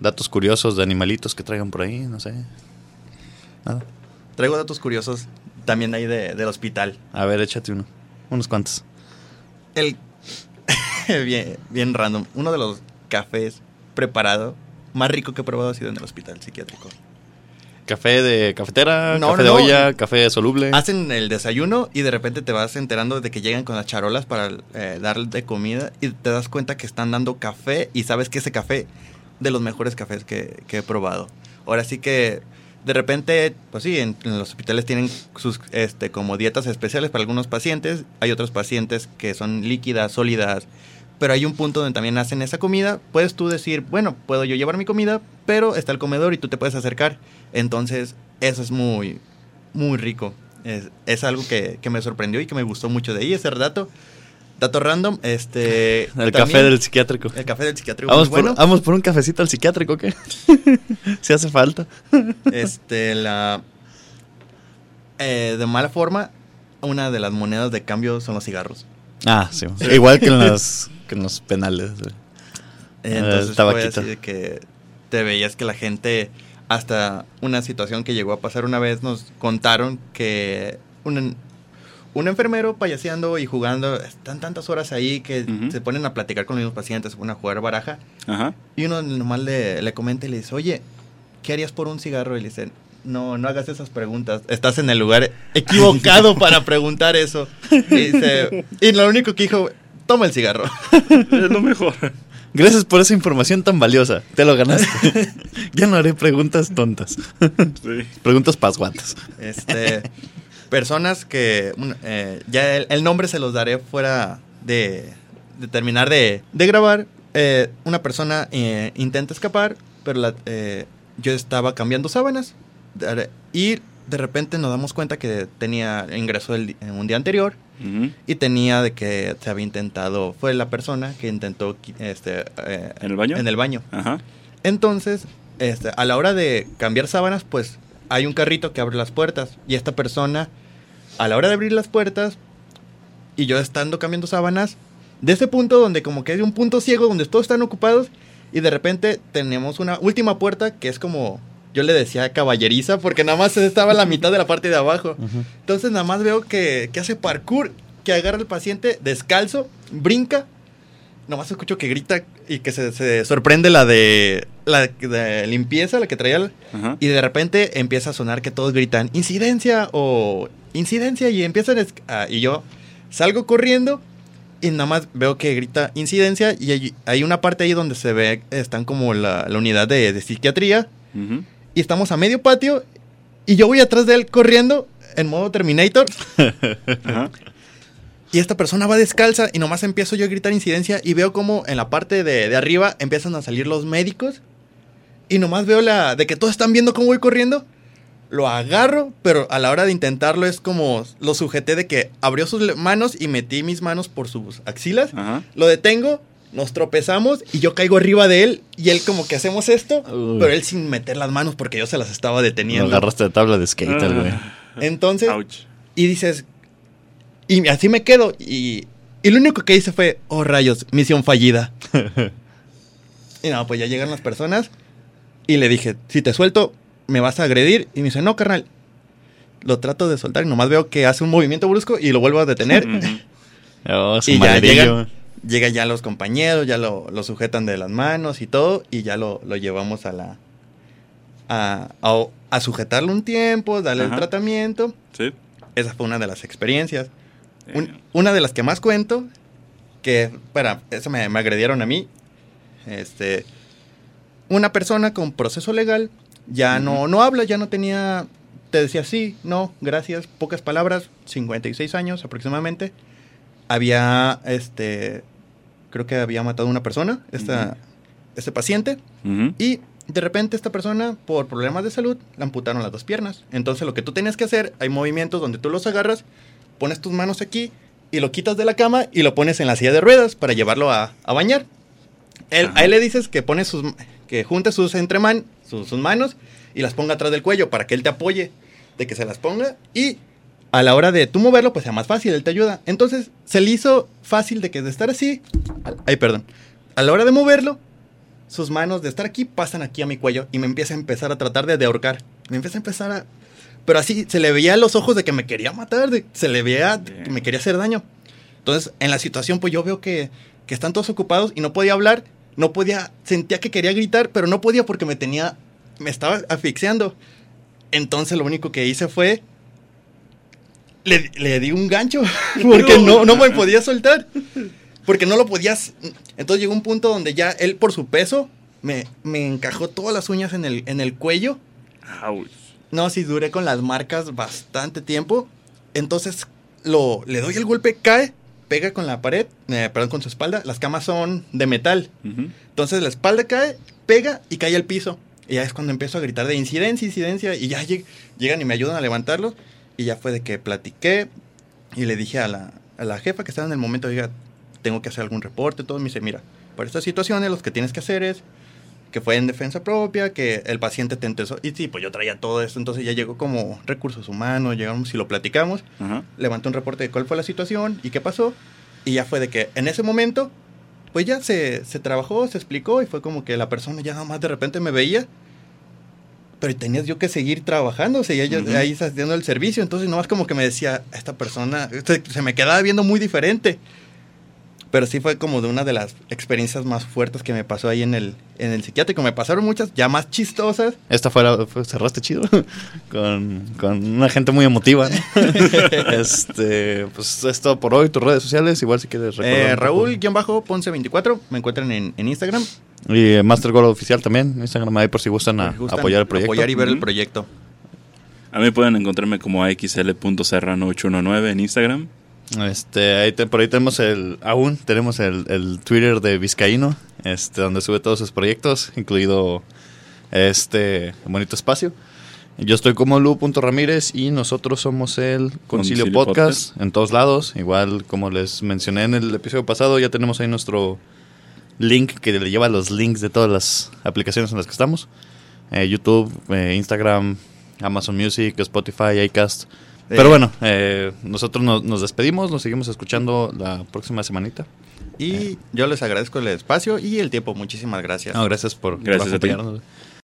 B: Datos curiosos de animalitos que traigan por ahí, no sé. Nada.
A: Traigo datos curiosos también ahí de- del hospital.
B: A ver, échate uno. Unos cuantos.
A: El bien, bien random. Uno de los cafés preparado más rico que he probado ha sido en el hospital psiquiátrico.
B: Café de cafetera,
A: No,
B: café
A: no,
B: de
A: no.
B: olla, café soluble.
A: Hacen el desayuno y de repente te vas enterando de que llegan con las charolas para eh, darle de comida y te das cuenta que están dando café y sabes que ese café de los mejores cafés que, he probado. Ahora sí que de repente, pues sí, en, los hospitales tienen sus este como dietas especiales para algunos pacientes, hay otros pacientes que son líquidas, sólidas, pero hay un punto donde también hacen esa comida. Puedes tú decir, bueno, puedo yo llevar mi comida, pero está el comedor y tú te puedes acercar. Entonces, eso es muy, muy rico. Es, algo que, que me sorprendió y que me gustó mucho de ahí, ese dato. Dato random, este...
B: el
A: también-
B: café del psiquiátrico.
A: El café del psiquiátrico.
B: Vamos
A: muy bueno.
B: por, vamos por un cafecito al psiquiátrico, ¿qué? si hace falta.
A: Este, la... eh, de mala forma, una de las monedas de cambio son los cigarros.
B: Ah, sí. Igual que en los, que en los penales.
A: Entonces fue así de que te veías que la gente, hasta una situación que llegó a pasar una vez, nos contaron que un, un enfermero payaseando y jugando. Están tantas horas ahí que se ponen a platicar con los mismos pacientes, se ponen a jugar baraja.
C: Ajá.
A: Y uno nomás le, le comenta y le dice, oye, ¿qué harías por un cigarro? Y le dicen, no, no hagas esas preguntas. Estás en el lugar equivocado para preguntar eso. Y, dice, y lo único que dijo, toma el cigarro.
C: Es lo mejor.
B: Gracias por esa información tan valiosa. Te lo ganaste. ya no haré preguntas tontas.
C: Sí.
B: preguntas pasguatas.
A: Este, personas que eh, ya el, el nombre se los daré fuera de, de terminar de, de grabar. Eh, una persona eh, intenta escapar, pero la- eh, yo estaba cambiando sábanas y de repente nos damos cuenta que tenía ingresó el un día anterior y tenía de que se había intentado fue la persona que intentó este
C: ¿En el baño?
A: en el baño
C: Ajá.
A: entonces, este, a la hora de cambiar sábanas, pues hay un carrito que abre las puertas. Y esta persona, a la hora de abrir las puertas, y yo estando cambiando sábanas, de ese punto donde como que hay un punto ciego donde todos están ocupados, y de repente tenemos una última puerta que es como, yo le decía caballeriza, porque nada más estaba la mitad de la parte de abajo. Entonces nada más veo que, que hace parkour, que agarra al paciente descalzo, brinca. Nomás escucho que grita y que se, se sorprende la de la de limpieza, la que traía. el-
C: Ajá.
A: Y de repente empieza a sonar que todos gritan incidencia o incidencia y empiezan a y yo salgo corriendo y nada más veo que grita incidencia y hay, hay una parte ahí donde se ve están como la, la unidad de, de psiquiatría y estamos a medio patio y yo voy atrás de él corriendo en modo Terminator
C: Ajá.
A: y esta persona va descalza y nomás empiezo yo a gritar incidencia y veo como en la parte de, de arriba empiezan a salir los médicos y nomás veo la de que todos están viendo cómo voy corriendo. Lo agarro, pero a la hora de intentarlo es como lo sujeté de que abrió sus manos y metí mis manos por sus axilas.
C: Ajá.
A: Lo detengo, nos tropezamos y yo caigo arriba de él y él como que hacemos esto,
B: Uy.
A: pero él sin meter las manos porque yo se las estaba
B: Lo
A: deteniendo.
B: agarraste de tabla de skater, güey.
C: Ah.
A: Entonces,
C: Ouch.
A: y dices, y así me quedo. Y, y lo único que hice fue, oh rayos, misión fallida. y no, pues ya llegan las personas. Y le dije, si te suelto, me vas a agredir. Y me dice, no, carnal. Lo trato de soltar y nomás veo que hace un movimiento brusco y lo vuelvo a detener.
C: Ujú.
B: Oh, su
A: y ya llegan, llegan ya los compañeros, ya lo, lo sujetan de las manos y todo. Y ya lo, lo llevamos a la... A, a, a sujetarlo un tiempo, darle
C: Ajá.
A: el tratamiento.
C: Sí.
A: Esa fue una de las experiencias. Un- una de las que más cuento, que, para, eso me, me agredieron a mí. Este, una persona con proceso legal ya no, no habla, ya no tenía, te decía sí, no, gracias, pocas palabras, 56 años aproximadamente. Había, este, creo que había matado a una persona, esta, este paciente, y de repente esta persona, por problemas de salud, le amputaron las dos piernas. Entonces lo que tú tenías que hacer, hay movimientos donde tú los agarras, pones tus manos aquí y lo quitas de la cama y lo pones en la silla de ruedas para llevarlo a, a bañar. Él- a él le dices que pone sus que junte sus entreman, sus, sus manos y las ponga atrás del cuello para que él te apoye, de que se las ponga y a la hora de tú moverlo pues sea más fácil, él te ayuda. Entonces se le hizo fácil de que de estar así, ay perdón, a la hora de moverlo sus manos de estar aquí pasan aquí a mi cuello y me empieza a empezar a tratar de, de ahorcar. Me empieza a empezar a... Pero así se le veía los ojos de que me quería matar, de, se le veía que me quería hacer daño. Entonces, en la situación, pues yo veo que, que están todos ocupados y no podía hablar, no podía, sentía que quería gritar, pero no podía porque me tenía, me estaba asfixiando. Entonces, lo único que hice fue, le, le di un gancho, porque no, no me podía soltar, porque no lo podías. Entonces llegó un punto donde ya él, por su peso, me, me encajó todas las uñas en el, en el cuello.
C: Ouch.
A: No, sí, duré con las marcas bastante tiempo. Entonces, lo, le doy el golpe, cae, pega con la pared, eh, perdón, con su espalda. Las camas son de metal. Entonces, la espalda cae, pega y cae al piso. Y ya es cuando empiezo a gritar de incidencia, incidencia. Y ya lleg- llegan y me ayudan a levantarlo. Y ya fue de que platiqué y le dije a la, a la jefa que estaba en el momento, diga, tengo que hacer algún reporte. Todo me dice, mira, para estas situaciones lo que tienes que hacer es que fue en defensa propia, que el paciente te empezó. Y sí, pues yo traía todo esto, entonces ya llegó como recursos humanos, llegamos y lo platicamos,
C: Ajá.
A: levantó un reporte de cuál fue la situación y qué pasó. Y ya fue de que en ese momento, pues ya se, se trabajó, se explicó y fue como que la persona ya nada más de repente me veía, pero tenías yo que seguir trabajando, seguía yo
C: Ujú.
A: ahí haciendo el servicio, entonces nomás como que me decía, esta persona, se, se me quedaba viendo muy diferente. Pero sí fue como de una de las experiencias más fuertes que me pasó ahí en el, en el psiquiátrico. Me pasaron muchas ya más chistosas.
B: Esta fue- cerraste chido. con, con una gente muy emotiva. ¿no? este, pues es todo por hoy. Tus redes sociales, igual si quieres recordar.
A: Eh,
B: un poco.
A: Raúl-Ponce24, me encuentran en, en Instagram.
B: Y eh, Master Gold Oficial también. Instagram ahí por si gustan, a,
A: gustan
B: apoyar el proyecto.
A: Apoyar y ver el
C: Ujú.
A: proyecto.
C: A mí pueden encontrarme como axl.serrano819 en Instagram.
B: Este, ahí te- por ahí tenemos el, aún tenemos el, el Twitter de Vizcaíno, este, donde sube todos sus proyectos, incluido este bonito espacio. Yo estoy como Lu.ramírez y nosotros somos el Concilio,
C: Concilio
B: Podcast, en todos lados. Igual como les mencioné en el episodio pasado, ya tenemos ahí nuestro link que le lleva los links de todas las aplicaciones en las que estamos. Eh, YouTube, eh, Instagram, Amazon Music, Spotify, Acast. Pero
A: Eh,
B: bueno, eh, nosotros nos, nos despedimos, nos seguimos escuchando la próxima semanita.
A: Y yo les agradezco el espacio y el tiempo. Muchísimas gracias.
B: No, gracias por, por
C: Gracias a ti.
B: acompañarnos.